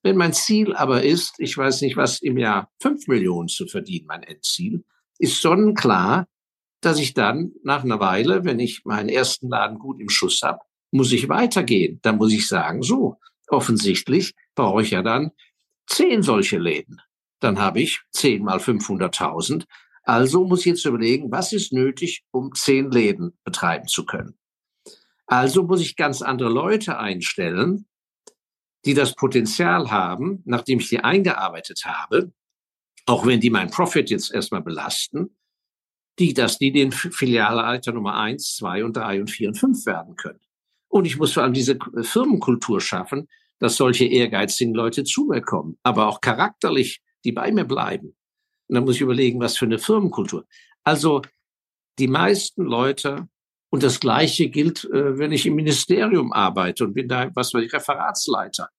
S3: Wenn mein Ziel aber ist, ich weiß nicht was, im Jahr fünf Millionen zu verdienen, mein Endziel, ist sonnenklar, dass ich dann nach einer Weile, wenn ich meinen ersten Laden gut im Schuss habe, muss ich weitergehen. Dann muss ich sagen, so, offensichtlich brauche ich ja dann zehn solche Läden. Dann habe ich zehn mal 500.000 also muss ich jetzt überlegen, was ist nötig, um zehn Läden betreiben zu können. Also muss ich ganz andere Leute einstellen, die das Potenzial haben, nachdem ich die eingearbeitet habe, auch wenn die mein Profit jetzt erstmal belasten, die, dass die den Filialleiter Nummer eins, zwei und drei und vier und fünf werden können. Und ich muss vor allem diese Firmenkultur schaffen, dass solche ehrgeizigen Leute zu mir kommen, aber auch charakterlich, die bei mir bleiben. Und dann muss ich überlegen, was für eine Firmenkultur. Also die meisten Leute, und das Gleiche gilt, äh, wenn ich im Ministerium arbeite und bin da, was weiß ich, Referatsleiter.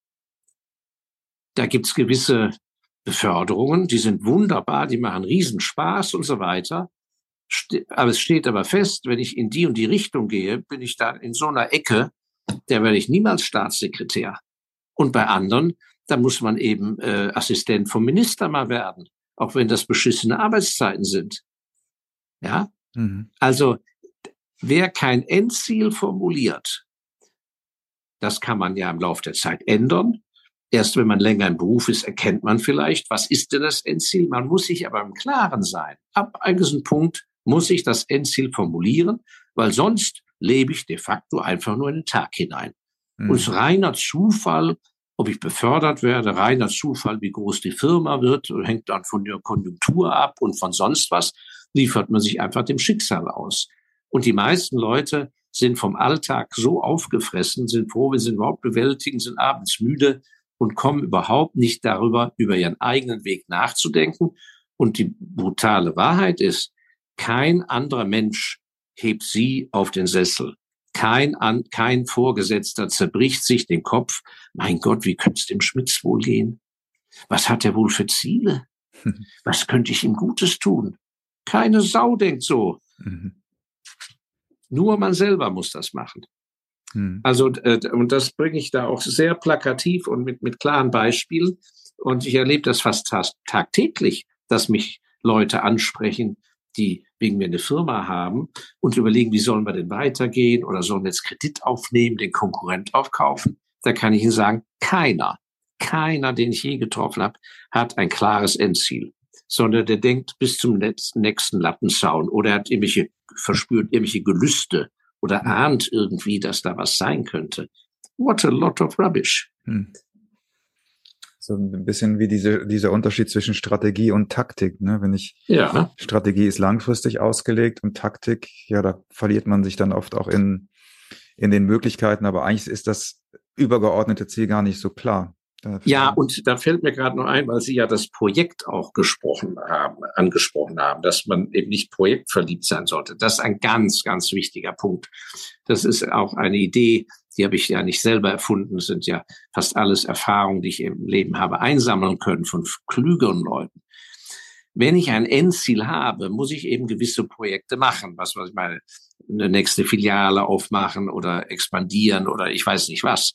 S3: Da gibt's gewisse Beförderungen, die sind wunderbar, die machen Riesenspaß und so weiter. Aber es steht aber fest, wenn ich in die und die Richtung gehe, bin ich da in so einer Ecke, der werde ich niemals Staatssekretär. Und bei anderen, da muss man eben äh, Assistent vom Minister mal werden auch wenn das beschissene Arbeitszeiten sind. Ja, mhm. also wer kein Endziel formuliert, das kann man ja im Laufe der Zeit ändern. Erst wenn man länger im Beruf ist, erkennt man vielleicht, was ist denn das Endziel? Man muss sich aber im Klaren sein. Ab einem gewissen Punkt muss ich das Endziel formulieren, weil sonst lebe ich de facto einfach nur in den Tag hinein. Mhm. Und es ist reiner Zufall, ob ich befördert werde, reiner Zufall, wie groß die Firma wird, hängt dann von der Konjunktur ab und von sonst was, liefert man sich einfach dem Schicksal aus. Und die meisten Leute sind vom Alltag so aufgefressen, sind froh, wenn sie überhaupt bewältigen, sind abends müde und kommen überhaupt nicht darüber, über ihren eigenen Weg nachzudenken. Und die brutale Wahrheit ist, kein anderer Mensch hebt sie auf den Sessel. Kein, an, kein Vorgesetzter zerbricht sich den Kopf. Mein Gott, wie könnte es dem Schmitz wohl gehen? Was hat er wohl für Ziele? Was könnte ich ihm Gutes tun? Keine Sau denkt so. Mhm. Nur man selber muss das machen. Mhm. Also, äh, und das bringe ich da auch sehr plakativ und mit, mit klaren Beispielen. Und ich erlebe das fast tagtäglich, dass mich Leute ansprechen, die wegen mir eine Firma haben und überlegen, wie sollen wir denn weitergehen oder sollen wir jetzt Kredit aufnehmen, den Konkurrent aufkaufen. Da kann ich Ihnen sagen, keiner, keiner, den ich je getroffen habe, hat ein klares Endziel, sondern der denkt bis zum nächsten Lattenzaun oder hat irgendwelche, verspürt irgendwelche Gelüste oder ahnt irgendwie, dass da was sein könnte. What a lot of rubbish. Hm.
S2: So ein bisschen wie diese, dieser Unterschied zwischen Strategie und Taktik. Ne? Wenn ich ja. Strategie ist langfristig ausgelegt und Taktik, ja, da verliert man sich dann oft auch in, in den Möglichkeiten, aber eigentlich ist das übergeordnete Ziel gar nicht so klar.
S3: Ja, und da fällt mir gerade noch ein, weil Sie ja das Projekt auch gesprochen haben, angesprochen haben, dass man eben nicht projektverliebt sein sollte. Das ist ein ganz, ganz wichtiger Punkt. Das ist auch eine Idee, die habe ich ja nicht selber erfunden. Das sind ja fast alles Erfahrungen, die ich im Leben habe einsammeln können von klügeren Leuten. Wenn ich ein Endziel habe, muss ich eben gewisse Projekte machen. Was, was ich meine, eine nächste Filiale aufmachen oder expandieren oder ich weiß nicht was.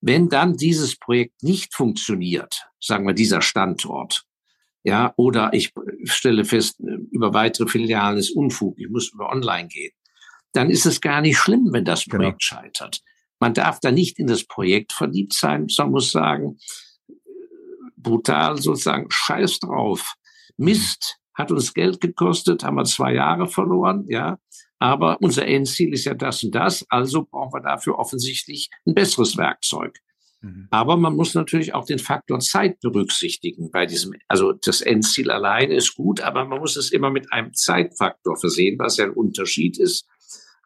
S3: Wenn dann dieses Projekt nicht funktioniert, sagen wir dieser Standort, ja, oder ich stelle fest, über weitere Filialen ist Unfug, ich muss über Online gehen, dann ist es gar nicht schlimm, wenn das genau. Projekt genau. scheitert. Man darf da nicht in das Projekt verliebt sein, sondern muss sagen, brutal sozusagen, scheiß drauf. Mist, hat uns Geld gekostet, haben wir zwei Jahre verloren, ja. Aber unser Endziel ist ja das und das, also brauchen wir dafür offensichtlich ein besseres Werkzeug. Mhm. Aber man muss natürlich auch den Faktor Zeit berücksichtigen bei diesem, also das Endziel alleine ist gut, aber man muss es immer mit einem Zeitfaktor versehen, was ja ein Unterschied ist,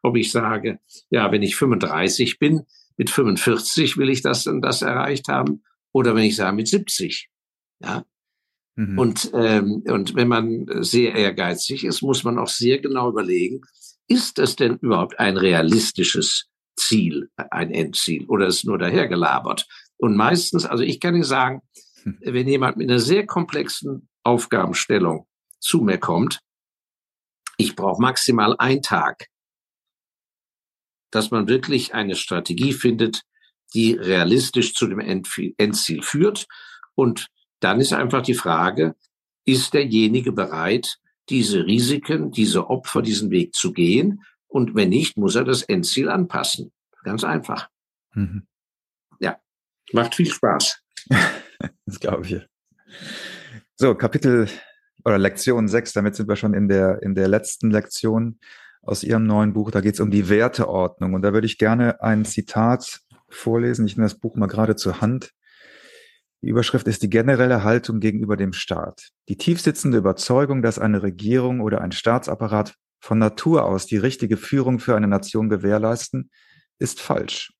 S3: ob ich sage, ja, wenn ich 35 bin, mit 45 will ich das und das erreicht haben, oder wenn ich sage, mit 70. Ja, mhm. Und, ähm, und wenn man sehr ehrgeizig ist, muss man auch sehr genau überlegen, ist es denn überhaupt ein realistisches Ziel, ein Endziel oder ist nur dahergelabert? Und meistens, also ich kann Ihnen sagen, hm. wenn jemand mit einer sehr komplexen Aufgabenstellung zu mir kommt, ich brauche maximal einen Tag, dass man wirklich eine Strategie findet, die realistisch zu dem Endziel führt. Und dann ist einfach die Frage, ist derjenige bereit, diese Risiken, diese Opfer, diesen Weg zu gehen. Und wenn nicht, muss er das Endziel anpassen. Ganz einfach. Mhm. Ja, macht viel Spaß.
S2: das glaube ich. So, Kapitel oder Lektion 6, damit sind wir schon in der, in der letzten Lektion aus Ihrem neuen Buch. Da geht es um die Werteordnung. Und da würde ich gerne ein Zitat vorlesen. Ich nehme das Buch mal gerade zur Hand. Die Überschrift ist die generelle Haltung gegenüber dem Staat. Die tiefsitzende Überzeugung, dass eine Regierung oder ein Staatsapparat von Natur aus die richtige Führung für eine Nation gewährleisten, ist falsch.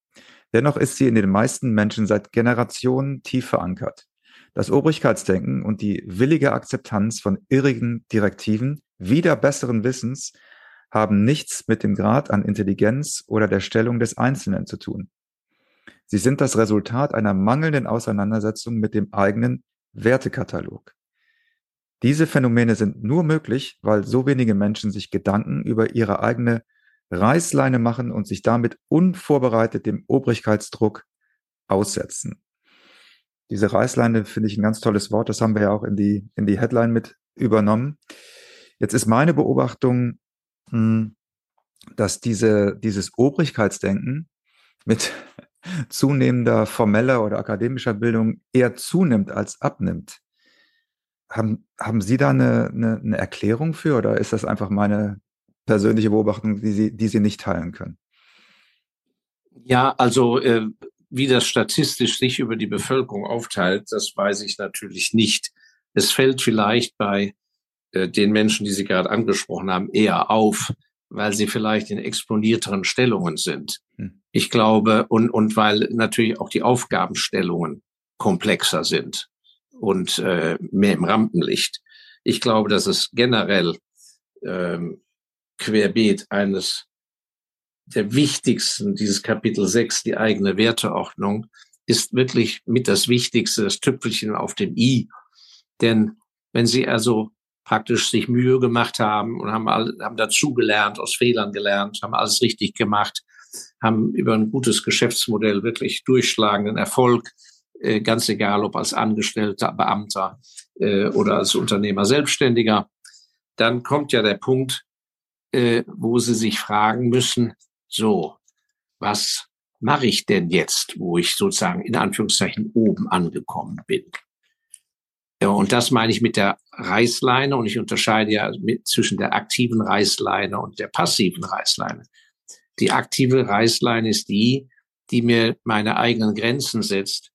S2: Dennoch ist sie in den meisten Menschen seit Generationen tief verankert. Das Obrigkeitsdenken und die willige Akzeptanz von irrigen Direktiven wieder besseren Wissens haben nichts mit dem Grad an Intelligenz oder der Stellung des Einzelnen zu tun. Sie sind das Resultat einer mangelnden Auseinandersetzung mit dem eigenen Wertekatalog. Diese Phänomene sind nur möglich, weil so wenige Menschen sich Gedanken über ihre eigene Reißleine machen und sich damit unvorbereitet dem Obrigkeitsdruck aussetzen. Diese Reißleine finde ich ein ganz tolles Wort. Das haben wir ja auch in die, in die Headline mit übernommen. Jetzt ist meine Beobachtung, dass diese, dieses Obrigkeitsdenken mit zunehmender formeller oder akademischer Bildung eher zunimmt als abnimmt. Haben, haben Sie da eine, eine, eine Erklärung für oder ist das einfach meine persönliche Beobachtung, die Sie, die Sie nicht teilen können?
S3: Ja, also äh, wie das statistisch sich über die Bevölkerung aufteilt, das weiß ich natürlich nicht. Es fällt vielleicht bei äh, den Menschen, die Sie gerade angesprochen haben, eher auf, weil sie vielleicht in exponierteren Stellungen sind. Hm. Ich glaube, und, und weil natürlich auch die Aufgabenstellungen komplexer sind und äh, mehr im Rampenlicht. Ich glaube, dass es generell ähm, querbeet eines der wichtigsten, dieses Kapitel 6, die eigene Werteordnung, ist wirklich mit das Wichtigste, das Tüpfelchen auf dem I. Denn wenn Sie also praktisch sich Mühe gemacht haben und haben, all, haben dazugelernt, aus Fehlern gelernt, haben alles richtig gemacht, haben über ein gutes Geschäftsmodell wirklich durchschlagenden Erfolg, äh, ganz egal ob als Angestellter, Beamter äh, oder als Unternehmer, Selbstständiger. Dann kommt ja der Punkt, äh, wo sie sich fragen müssen, so, was mache ich denn jetzt, wo ich sozusagen in Anführungszeichen oben angekommen bin? Ja, und das meine ich mit der Reißleine und ich unterscheide ja mit, zwischen der aktiven Reißleine und der passiven Reißleine. Die aktive Reißleine ist die, die mir meine eigenen Grenzen setzt,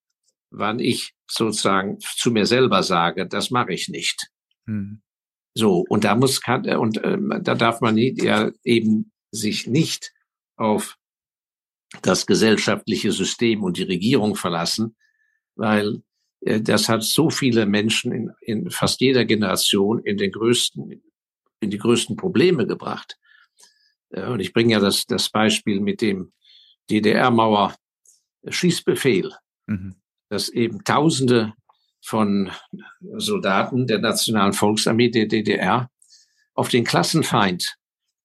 S3: wann ich sozusagen zu mir selber sage, das mache ich nicht. Mhm. So, und da muss kann, und ähm, da darf man ja eben sich nicht auf das gesellschaftliche System und die Regierung verlassen, weil äh, das hat so viele Menschen in, in fast jeder Generation in den größten, in die größten Probleme gebracht. Äh, und ich bringe ja das, das Beispiel mit dem DDR-Mauer Schießbefehl, mhm. dass eben Tausende von Soldaten der Nationalen Volksarmee der DDR auf den Klassenfeind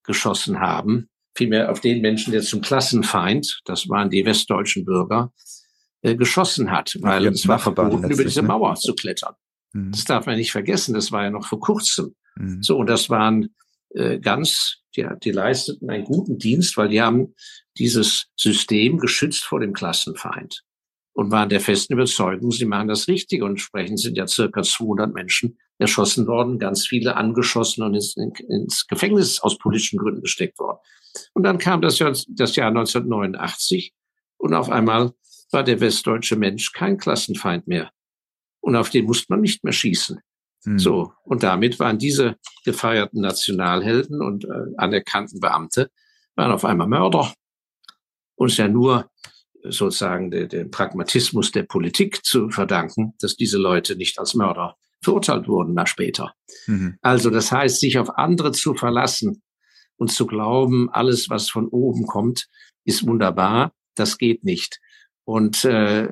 S3: geschossen haben, vielmehr auf den Menschen, der zum Klassenfeind, das waren die westdeutschen Bürger, äh, geschossen hat, weil ja, es war verboten, über diese ne? Mauer zu klettern. Mhm. Das darf man nicht vergessen, das war ja noch vor kurzem. Mhm. So, und das waren äh, ganz, die, die leisteten einen guten Dienst, weil die haben dieses System geschützt vor dem Klassenfeind und waren der festen Überzeugung, sie machen das Richtige. Und entsprechend sind ja circa 200 Menschen erschossen worden, ganz viele angeschossen und ins, ins Gefängnis aus politischen Gründen gesteckt worden. Und dann kam das Jahr, das Jahr 1989 und auf einmal war der westdeutsche Mensch kein Klassenfeind mehr. Und auf den musste man nicht mehr schießen. Hm. So. Und damit waren diese gefeierten Nationalhelden und äh, anerkannten Beamte waren auf einmal Mörder. Und es ist ja nur sozusagen den, den Pragmatismus der Politik zu verdanken, dass diese Leute nicht als Mörder verurteilt wurden nach später. Mhm. Also das heißt, sich auf andere zu verlassen und zu glauben, alles, was von oben kommt, ist wunderbar, das geht nicht. Und äh,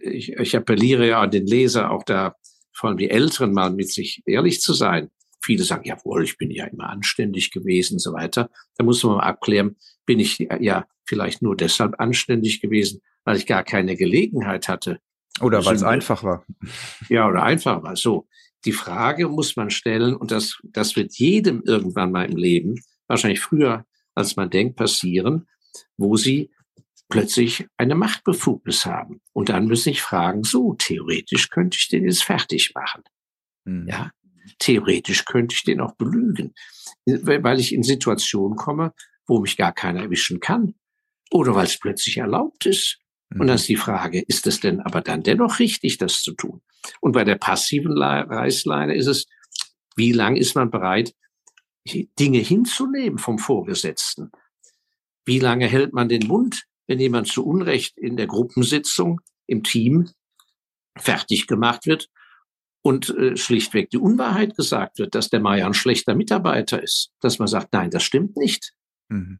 S3: ich, ich appelliere ja an den Leser, auch da vor allem die Älteren mal mit sich ehrlich zu sein. Viele sagen, jawohl, ich bin ja immer anständig gewesen und so weiter. Da muss man mal abklären, bin ich ja vielleicht nur deshalb anständig gewesen, weil ich gar keine Gelegenheit hatte.
S2: Oder weil es einfach war.
S3: Ja, oder einfach war. So. Die Frage muss man stellen, und das, das wird jedem irgendwann mal im Leben, wahrscheinlich früher als man denkt, passieren, wo sie plötzlich eine Machtbefugnis haben. Und dann müssen ich fragen, so, theoretisch könnte ich den jetzt fertig machen. Mhm. Ja, theoretisch könnte ich den auch belügen, weil ich in Situationen komme, wo mich gar keiner erwischen kann. Oder weil es plötzlich erlaubt ist. Mhm. Und dann ist die Frage, ist es denn aber dann dennoch richtig, das zu tun? Und bei der passiven Reißleine ist es, wie lang ist man bereit, Dinge hinzunehmen vom Vorgesetzten? Wie lange hält man den Mund, wenn jemand zu Unrecht in der Gruppensitzung im Team fertig gemacht wird und äh, schlichtweg die Unwahrheit gesagt wird, dass der Meier ein schlechter Mitarbeiter ist, dass man sagt, nein, das stimmt nicht. Mhm.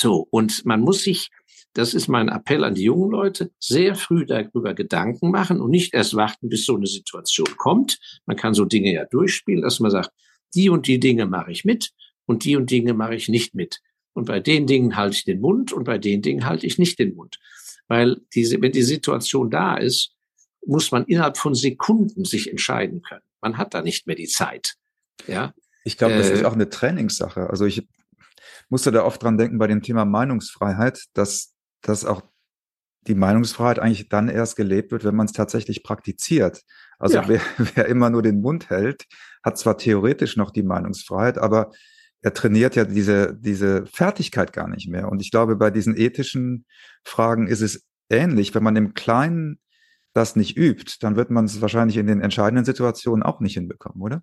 S3: So, und man muss sich, das ist mein Appell an die jungen Leute, sehr früh darüber Gedanken machen und nicht erst warten, bis so eine Situation kommt. Man kann so Dinge ja durchspielen, dass man sagt, die und die Dinge mache ich mit und die und Dinge mache ich nicht mit. Und bei den Dingen halte ich den Mund und bei den Dingen halte ich nicht den Mund. Weil diese, wenn die Situation da ist, muss man innerhalb von Sekunden sich entscheiden können. Man hat da nicht mehr die Zeit. Ja.
S2: Ich glaube, das äh, ist auch eine Trainingssache. Also ich musste da oft dran denken bei dem Thema Meinungsfreiheit, dass, dass auch die Meinungsfreiheit eigentlich dann erst gelebt wird, wenn man es tatsächlich praktiziert. Also ja. wer, wer immer nur den Mund hält, hat zwar theoretisch noch die Meinungsfreiheit, aber er trainiert ja diese, diese Fertigkeit gar nicht mehr. Und ich glaube, bei diesen ethischen Fragen ist es ähnlich. Wenn man im Kleinen das nicht übt, dann wird man es wahrscheinlich in den entscheidenden Situationen auch nicht hinbekommen, oder?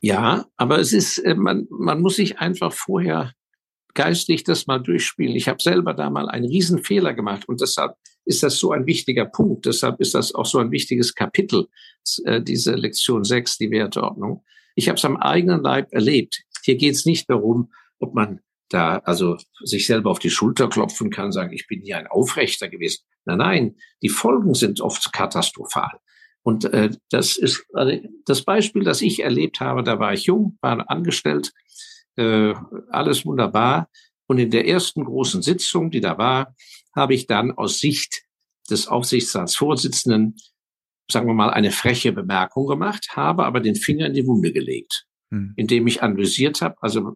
S3: Ja, aber es ist, äh, man, man muss sich einfach vorher geistig das mal durchspielen. Ich habe selber da mal einen Riesenfehler gemacht und deshalb ist das so ein wichtiger Punkt. Deshalb ist das auch so ein wichtiges Kapitel, äh, diese Lektion 6, die Werteordnung. Ich habe es am eigenen Leib erlebt. Hier geht es nicht darum, ob man da also sich selber auf die Schulter klopfen kann, sagen, ich bin hier ein Aufrechter gewesen. Nein, nein, die Folgen sind oft katastrophal. Und äh, das ist also das Beispiel, das ich erlebt habe. Da war ich jung, war angestellt, äh, alles wunderbar. Und in der ersten großen Sitzung, die da war, habe ich dann aus Sicht des Aufsichtsratsvorsitzenden, sagen wir mal, eine freche Bemerkung gemacht, habe aber den Finger in die Wunde gelegt, hm. indem ich analysiert habe, also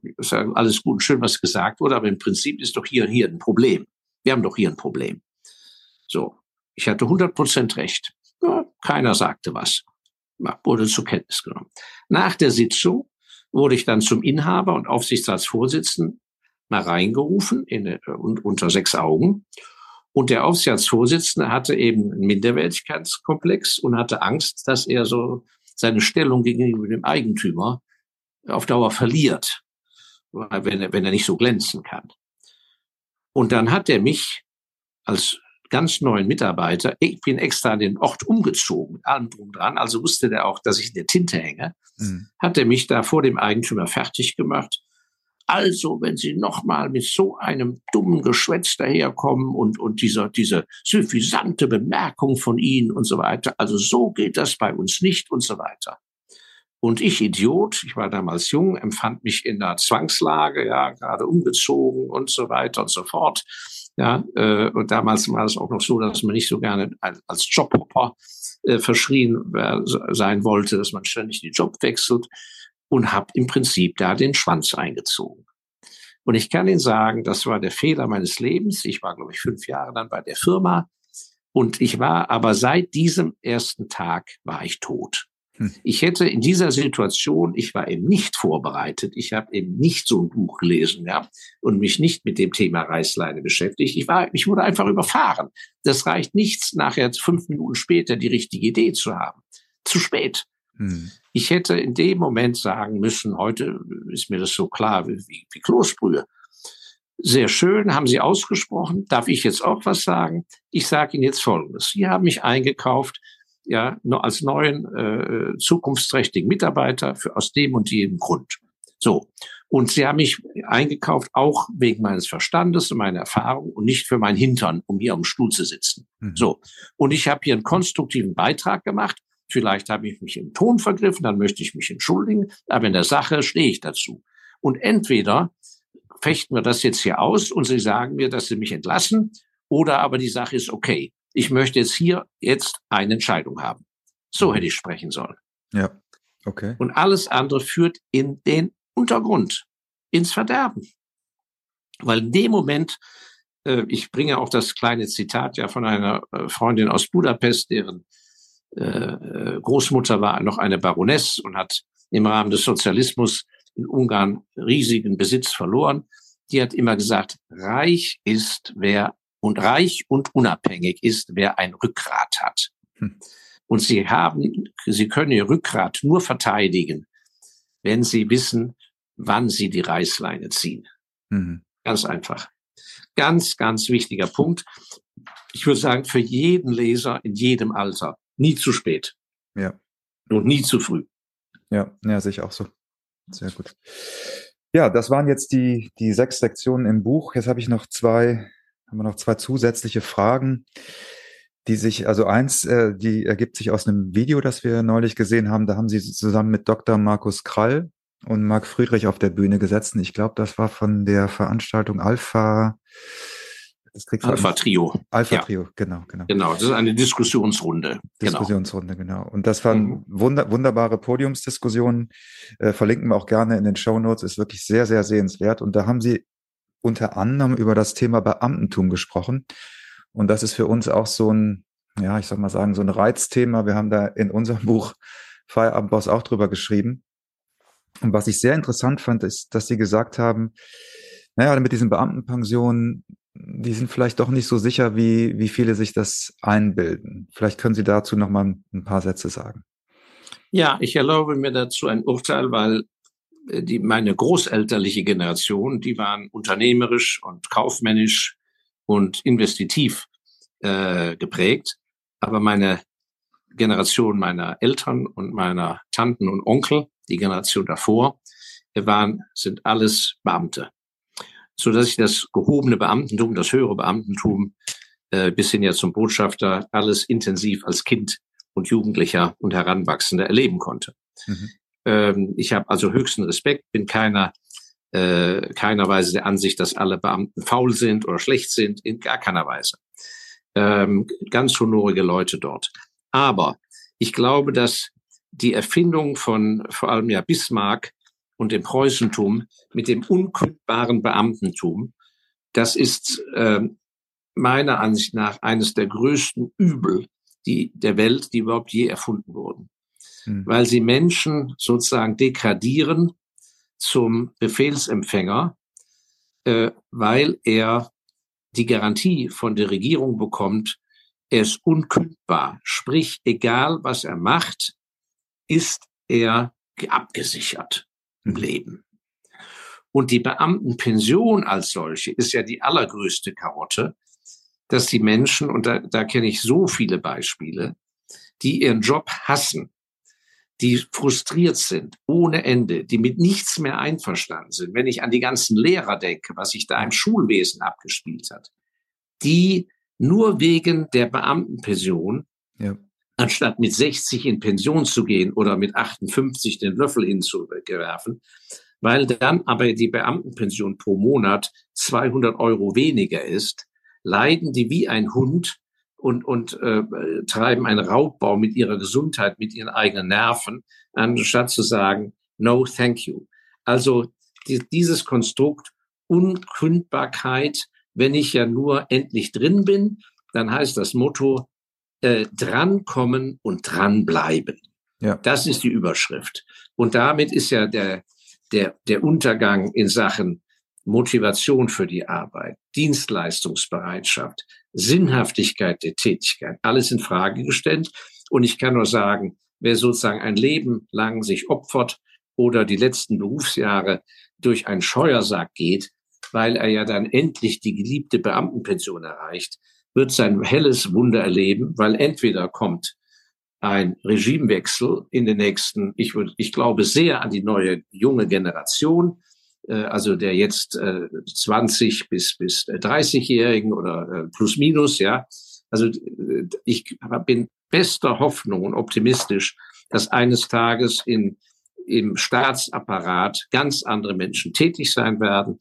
S3: alles gut und schön, was gesagt wurde, aber im Prinzip ist doch hier hier ein Problem. Wir haben doch hier ein Problem. So, ich hatte 100 Prozent recht. Ja, keiner sagte was. Wurde zur Kenntnis genommen. Nach der Sitzung wurde ich dann zum Inhaber und Aufsichtsratsvorsitzenden mal reingerufen in, äh, unter sechs Augen. Und der Aufsichtsratsvorsitzende hatte eben einen Minderwertigkeitskomplex und hatte Angst, dass er so seine Stellung gegenüber dem Eigentümer auf Dauer verliert, wenn er, wenn er nicht so glänzen kann. Und dann hat er mich als ganz neuen Mitarbeiter, ich bin extra an den Ort umgezogen, mit allem drum dran, also wusste der auch, dass ich in der Tinte hänge, mhm. hat er mich da vor dem Eigentümer fertig gemacht. Also, wenn Sie nochmal mit so einem dummen Geschwätz daherkommen und, und dieser, diese suffisante Bemerkung von Ihnen und so weiter, also so geht das bei uns nicht und so weiter. Und ich, Idiot, ich war damals jung, empfand mich in einer Zwangslage, ja, gerade umgezogen und so weiter und so fort. Ja, äh, und damals war es auch noch so, dass man nicht so gerne als Jobhopper äh, verschrien äh, sein wollte, dass man ständig den Job wechselt und habe im Prinzip da den Schwanz eingezogen. Und ich kann Ihnen sagen, das war der Fehler meines Lebens. Ich war, glaube ich, fünf Jahre dann bei der Firma. Und ich war aber seit diesem ersten Tag war ich tot. Ich hätte in dieser Situation, ich war eben nicht vorbereitet, ich habe eben nicht so ein Buch gelesen ja, und mich nicht mit dem Thema Reißleine beschäftigt. Ich war, ich wurde einfach überfahren. Das reicht nichts, nachher fünf Minuten später die richtige Idee zu haben. Zu spät. Hm. Ich hätte in dem Moment sagen müssen, heute ist mir das so klar wie, wie, wie Kloßbrühe. Sehr schön, haben Sie ausgesprochen. Darf ich jetzt auch was sagen? Ich sage Ihnen jetzt Folgendes. Sie haben mich eingekauft ja, als neuen äh, zukunftsträchtigen Mitarbeiter für, aus dem und jedem Grund. So. Und sie haben mich eingekauft, auch wegen meines Verstandes und meiner Erfahrung und nicht für mein Hintern, um hier am Stuhl zu sitzen. Mhm. So. Und ich habe hier einen konstruktiven Beitrag gemacht. Vielleicht habe ich mich im Ton vergriffen, dann möchte ich mich entschuldigen. Aber in der Sache stehe ich dazu. Und entweder fechten wir das jetzt hier aus und Sie sagen mir, dass Sie mich entlassen, oder aber die Sache ist okay ich möchte jetzt hier jetzt eine Entscheidung haben. So mhm. hätte ich sprechen sollen.
S2: Ja, okay.
S3: Und alles andere führt in den Untergrund, ins Verderben. Weil in dem Moment, äh, ich bringe auch das kleine Zitat ja von einer äh, Freundin aus Budapest, deren äh, äh Großmutter war noch eine Baroness und hat im Rahmen des Sozialismus in Ungarn riesigen Besitz verloren. Die hat immer gesagt, reich ist, wer und reich und unabhängig ist, wer ein Rückgrat hat. Hm. Und sie haben, sie können ihr Rückgrat nur verteidigen, wenn sie wissen, wann sie die Reißleine ziehen. Mhm. Ganz einfach. Ganz, ganz wichtiger Punkt. Ich würde sagen, für jeden Leser in jedem Alter. Nie zu spät.
S2: Ja.
S3: Und nie zu früh.
S2: Ja, ja, sehe ich auch so. Sehr gut. Ja, das waren jetzt die, die sechs Sektionen im Buch. Jetzt habe ich noch zwei haben wir noch zwei zusätzliche Fragen, die sich, also eins, äh, die ergibt sich aus einem Video, das wir neulich gesehen haben. Da haben Sie zusammen mit Dr. Markus Krall und Marc Friedrich auf der Bühne gesetzt. Ich glaube, das war von der Veranstaltung Alpha Das kriegst
S3: Alpha Trio.
S2: Alpha ja. Trio, genau, genau.
S3: Genau, das ist eine Diskussionsrunde.
S2: Genau. Diskussionsrunde, genau. genau. Und das waren mhm. wunder, wunderbare Podiumsdiskussionen. Äh, verlinken wir auch gerne in den Show Notes. Ist wirklich sehr, sehr sehenswert. Und da haben Sie unter anderem über das Thema Beamtentum gesprochen. Und das ist für uns auch so ein, ja, ich soll mal sagen, so ein Reizthema. Wir haben da in unserem Buch Feierabendboss auch drüber geschrieben. Und was ich sehr interessant fand, ist, dass Sie gesagt haben, naja, mit diesen Beamtenpensionen, die sind vielleicht doch nicht so sicher, wie, wie viele sich das einbilden. Vielleicht können Sie dazu noch mal ein paar Sätze sagen.
S3: Ja, ich erlaube mir dazu ein Urteil, weil die, meine großelterliche Generation, die waren unternehmerisch und kaufmännisch und investitiv äh, geprägt. Aber meine Generation meiner Eltern und meiner Tanten und Onkel, die Generation davor, waren, sind alles Beamte. So dass ich das gehobene Beamtentum, das höhere Beamtentum, äh, bis hin ja zum Botschafter, alles intensiv als Kind und Jugendlicher und Heranwachsender erleben konnte. Mhm. Ähm, ich habe also höchsten Respekt, bin keiner, äh, keiner Weise der Ansicht, dass alle Beamten faul sind oder schlecht sind, in gar keiner Weise. Ähm, ganz honorige Leute dort. Aber ich glaube, dass die Erfindung von vor allem ja Bismarck und dem Preußentum mit dem unkündbaren Beamtentum, das ist äh, meiner Ansicht nach eines der größten Übel die, der Welt, die überhaupt je erfunden wurden mhm. weil sie Menschen sozusagen degradieren zum Befehlsempfänger, äh, weil er die Garantie von der Regierung bekommt, er ist unkündbar. Sprich, egal was er macht, ist er abgesichert im mhm. Leben. Und die Beamtenpension als solche ist ja die allergrößte Karotte, dass die Menschen, und da, da kenne ich so viele Beispiele, die ihren Job hassen, die frustriert sind ohne Ende, die mit nichts mehr einverstanden sind, wenn ich an die ganzen Lehrer denke, was sich da im Schulwesen abgespielt hat, die nur wegen der Beamtenpension, ja. anstatt mit 60 in Pension zu gehen oder mit 58 den Löffel hinzuwerfen, weil dann aber die Beamtenpension pro Monat 200 Euro weniger ist, leiden die wie ein Hund und, und äh, treiben einen Raubbau mit ihrer Gesundheit, mit ihren eigenen Nerven, anstatt zu sagen, no, thank you. Also die, dieses Konstrukt Unkündbarkeit, wenn ich ja nur endlich drin bin, dann heißt das Motto, äh, drankommen und dranbleiben. Ja. Das ist die Überschrift. Und damit ist ja der, der, der Untergang in Sachen Motivation für die Arbeit, Dienstleistungsbereitschaft, Sinnhaftigkeit der Tätigkeit, alles in Frage gestellt. Und ich kann nur sagen, wer sozusagen ein Leben lang sich opfert oder die letzten Berufsjahre durch einen Scheuersack geht, weil er ja dann endlich die geliebte Beamtenpension erreicht, wird sein helles Wunder erleben, weil entweder kommt ein Regimewechsel in den nächsten, ich würde, ich glaube sehr an die neue junge Generation, also der jetzt äh, 20 bis bis 30-Jährigen oder äh, plus minus, ja. Also äh, ich bin bester Hoffnung und optimistisch, dass eines Tages in im Staatsapparat ganz andere Menschen tätig sein werden.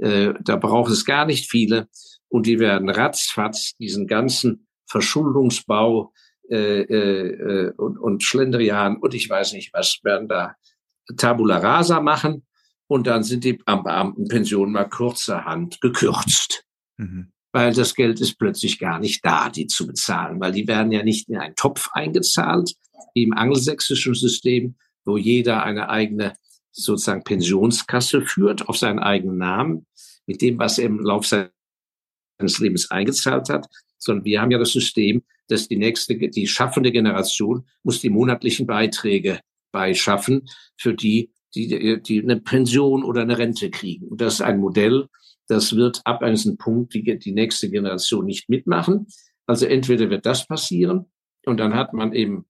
S3: Äh, da braucht es gar nicht viele und die werden ratzfatz diesen ganzen Verschuldungsbau äh, äh, und, und Schlendrian und ich weiß nicht was werden da Tabula rasa machen und dann sind die Beamtenpensionen mal kurzerhand gekürzt. Mhm. Weil das Geld ist plötzlich gar nicht da, die zu bezahlen, weil die werden ja nicht in einen Topf eingezahlt, wie im angelsächsischen System, wo jeder eine eigene sozusagen Pensionskasse führt auf seinen eigenen Namen, mit dem, was er im Laufe seines Lebens eingezahlt hat, sondern wir haben ja das System, dass die nächste, die schaffende Generation muss die monatlichen Beiträge beischaffen, für die die, die eine Pension oder eine Rente kriegen. Und das ist ein Modell, das wird ab einem Punkt die, die nächste Generation nicht mitmachen. Also entweder wird das passieren und dann hat man eben,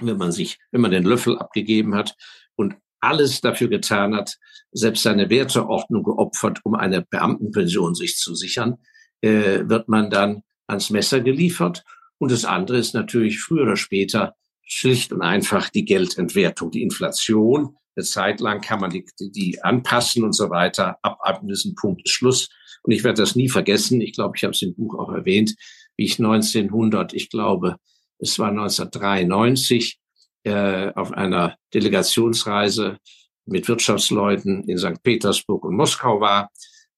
S3: wenn man sich, wenn man den Löffel abgegeben hat und alles dafür getan hat, selbst seine Werteordnung geopfert, um eine Beamtenpension sich zu sichern, äh, wird man dann ans Messer geliefert. Und das andere ist natürlich früher oder später schlicht und einfach die Geldentwertung, die Inflation Eine Zeit lang kann man die, die, anpassen und so weiter. Ab einem gewissen Punkt ist Schluss. Und ich werde das nie vergessen. Ich glaube, ich habe es im Buch auch erwähnt, wie ich 1900, ich glaube, es war 1993, äh, auf einer Delegationsreise mit Wirtschaftsleuten in St. Petersburg und Moskau war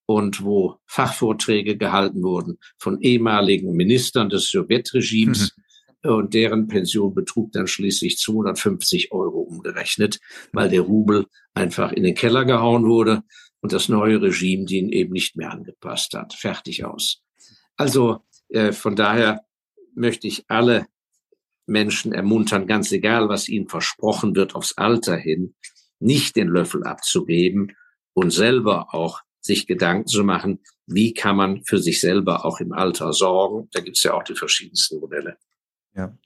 S3: und wo Fachvorträge gehalten wurden von ehemaligen Ministern des Sowjetregimes. Mhm. Und deren Pension betrug dann schließlich 250 Euro umgerechnet, weil der Rubel einfach in den Keller gehauen wurde und das neue Regime den eben nicht mehr angepasst hat. Fertig aus. Also äh, von daher möchte ich alle Menschen ermuntern, ganz egal, was ihnen versprochen wird, aufs Alter hin, nicht den Löffel abzugeben und selber auch sich Gedanken zu machen, wie kann man für sich selber auch im Alter sorgen. Da gibt es ja auch die verschiedensten Modelle.
S2: Ja,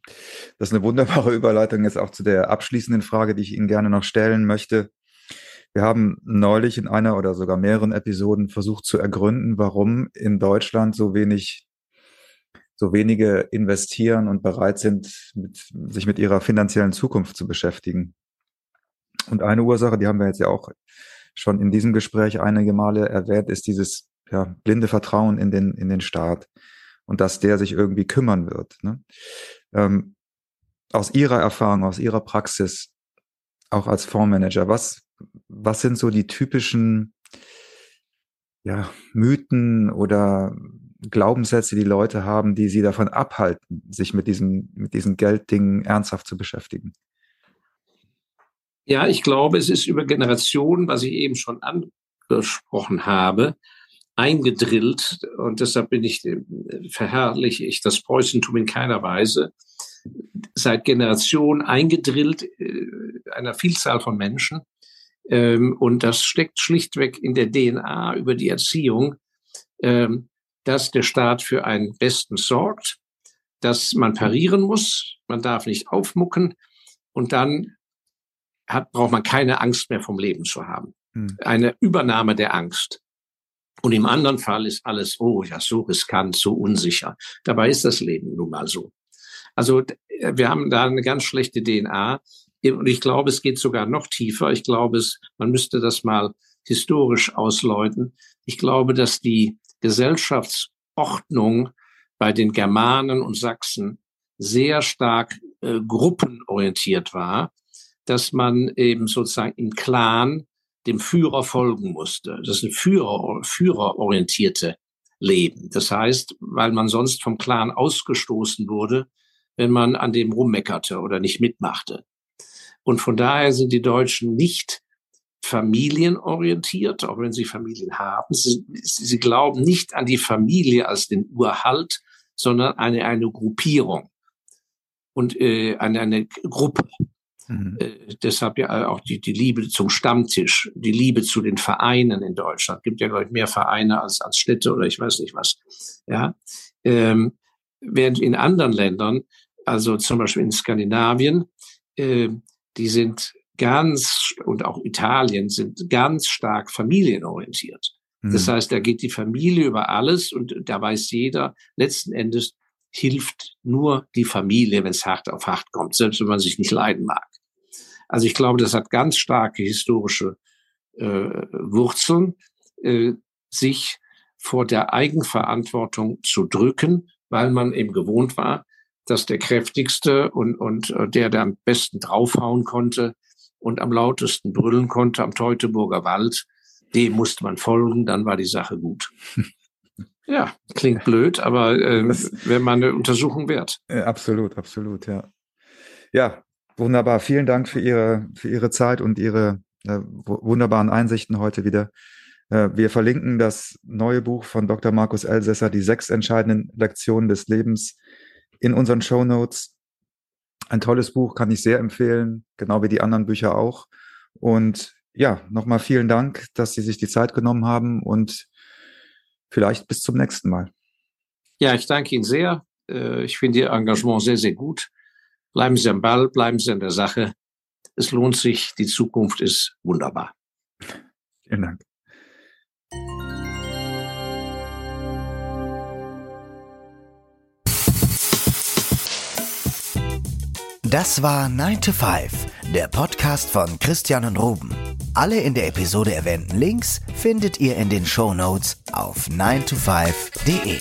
S2: das ist eine wunderbare Überleitung jetzt auch zu der abschließenden Frage, die ich Ihnen gerne noch stellen möchte. Wir haben neulich in einer oder sogar mehreren Episoden versucht zu ergründen, warum in Deutschland so wenig so wenige investieren und bereit sind, mit, sich mit ihrer finanziellen Zukunft zu beschäftigen. Und eine Ursache, die haben wir jetzt ja auch schon in diesem Gespräch einige Male erwähnt, ist dieses ja, blinde Vertrauen in den, in den Staat und dass der sich irgendwie kümmern wird. Ne? Ähm, aus Ihrer Erfahrung, aus Ihrer Praxis, auch als Fondsmanager, was, was sind so die typischen ja, Mythen oder Glaubenssätze die Leute haben, die sie davon abhalten, sich mit diesen, mit diesen Gelddingen ernsthaft zu beschäftigen?
S3: Ja, ich glaube, es ist über Generationen, was ich eben schon angesprochen habe, eingedrillt und deshalb bin ich äh, verherrliche ich das Preußentum in keiner Weise seit Generationen eingedrillt äh, einer Vielzahl von Menschen ähm, und das steckt schlichtweg in der DNA über die Erziehung ähm, dass der Staat für einen Besten sorgt, dass man parieren muss, man darf nicht aufmucken und dann hat, braucht man keine Angst mehr vom Leben zu haben. Hm. Eine Übernahme der Angst. Und im anderen Fall ist alles, oh ja, so riskant, so unsicher. Dabei ist das Leben nun mal so. Also wir haben da eine ganz schlechte DNA. Und ich glaube, es geht sogar noch tiefer. Ich glaube, es, man müsste das mal historisch ausläuten. Ich glaube, dass die Gesellschaftsordnung bei den Germanen und Sachsen sehr stark äh, gruppenorientiert war, dass man eben sozusagen im Clan dem Führer folgen musste. Das ist ein Führer, führerorientierte Leben. Das heißt, weil man sonst vom Clan ausgestoßen wurde, wenn man an dem rummeckerte oder nicht mitmachte. Und von daher sind die Deutschen nicht familienorientiert, auch wenn sie Familien haben. Sie, sie glauben nicht an die Familie als den Urhalt, sondern an eine, eine Gruppierung und äh, an eine Gruppe. Mhm. Äh, deshalb ja auch die, die Liebe zum Stammtisch, die Liebe zu den Vereinen in Deutschland. Es gibt ja, glaube ich, mehr Vereine als, als Städte oder ich weiß nicht was. Ja. Ähm, während in anderen Ländern, also zum Beispiel in Skandinavien, äh, die sind ganz, und auch Italien sind ganz stark familienorientiert. Mhm. Das heißt, da geht die Familie über alles und da weiß jeder, letzten Endes hilft nur die Familie, wenn es hart auf hart kommt, selbst wenn man sich nicht leiden mag. Also ich glaube, das hat ganz starke historische äh, Wurzeln, äh, sich vor der Eigenverantwortung zu drücken, weil man eben gewohnt war, dass der kräftigste und, und äh, der, der am besten draufhauen konnte, und am lautesten brüllen konnte am Teutoburger Wald, dem musste man folgen, dann war die Sache gut. Ja, klingt blöd, aber äh, wäre mal eine Untersuchung wert.
S2: Äh, absolut, absolut, ja. Ja, wunderbar. Vielen Dank für Ihre, für Ihre Zeit und Ihre äh, wunderbaren Einsichten heute wieder. Äh, wir verlinken das neue Buch von Dr. Markus Elsässer, die sechs entscheidenden Lektionen des Lebens, in unseren Show Notes. Ein tolles Buch, kann ich sehr empfehlen, genau wie die anderen Bücher auch. Und ja, nochmal vielen Dank, dass Sie sich die Zeit genommen haben und vielleicht bis zum nächsten Mal.
S3: Ja, ich danke Ihnen sehr. Äh, ich finde Ihr Engagement sehr, sehr gut. Bleiben Sie am Ball, bleiben Sie an der Sache. Es lohnt sich, die Zukunft ist wunderbar.
S2: Vielen Dank.
S4: Das war 9 to 5 der Podcast von Christian und Ruben. Alle in der Episode erwähnten Links findet ihr in den Show Notes auf 9to5.de.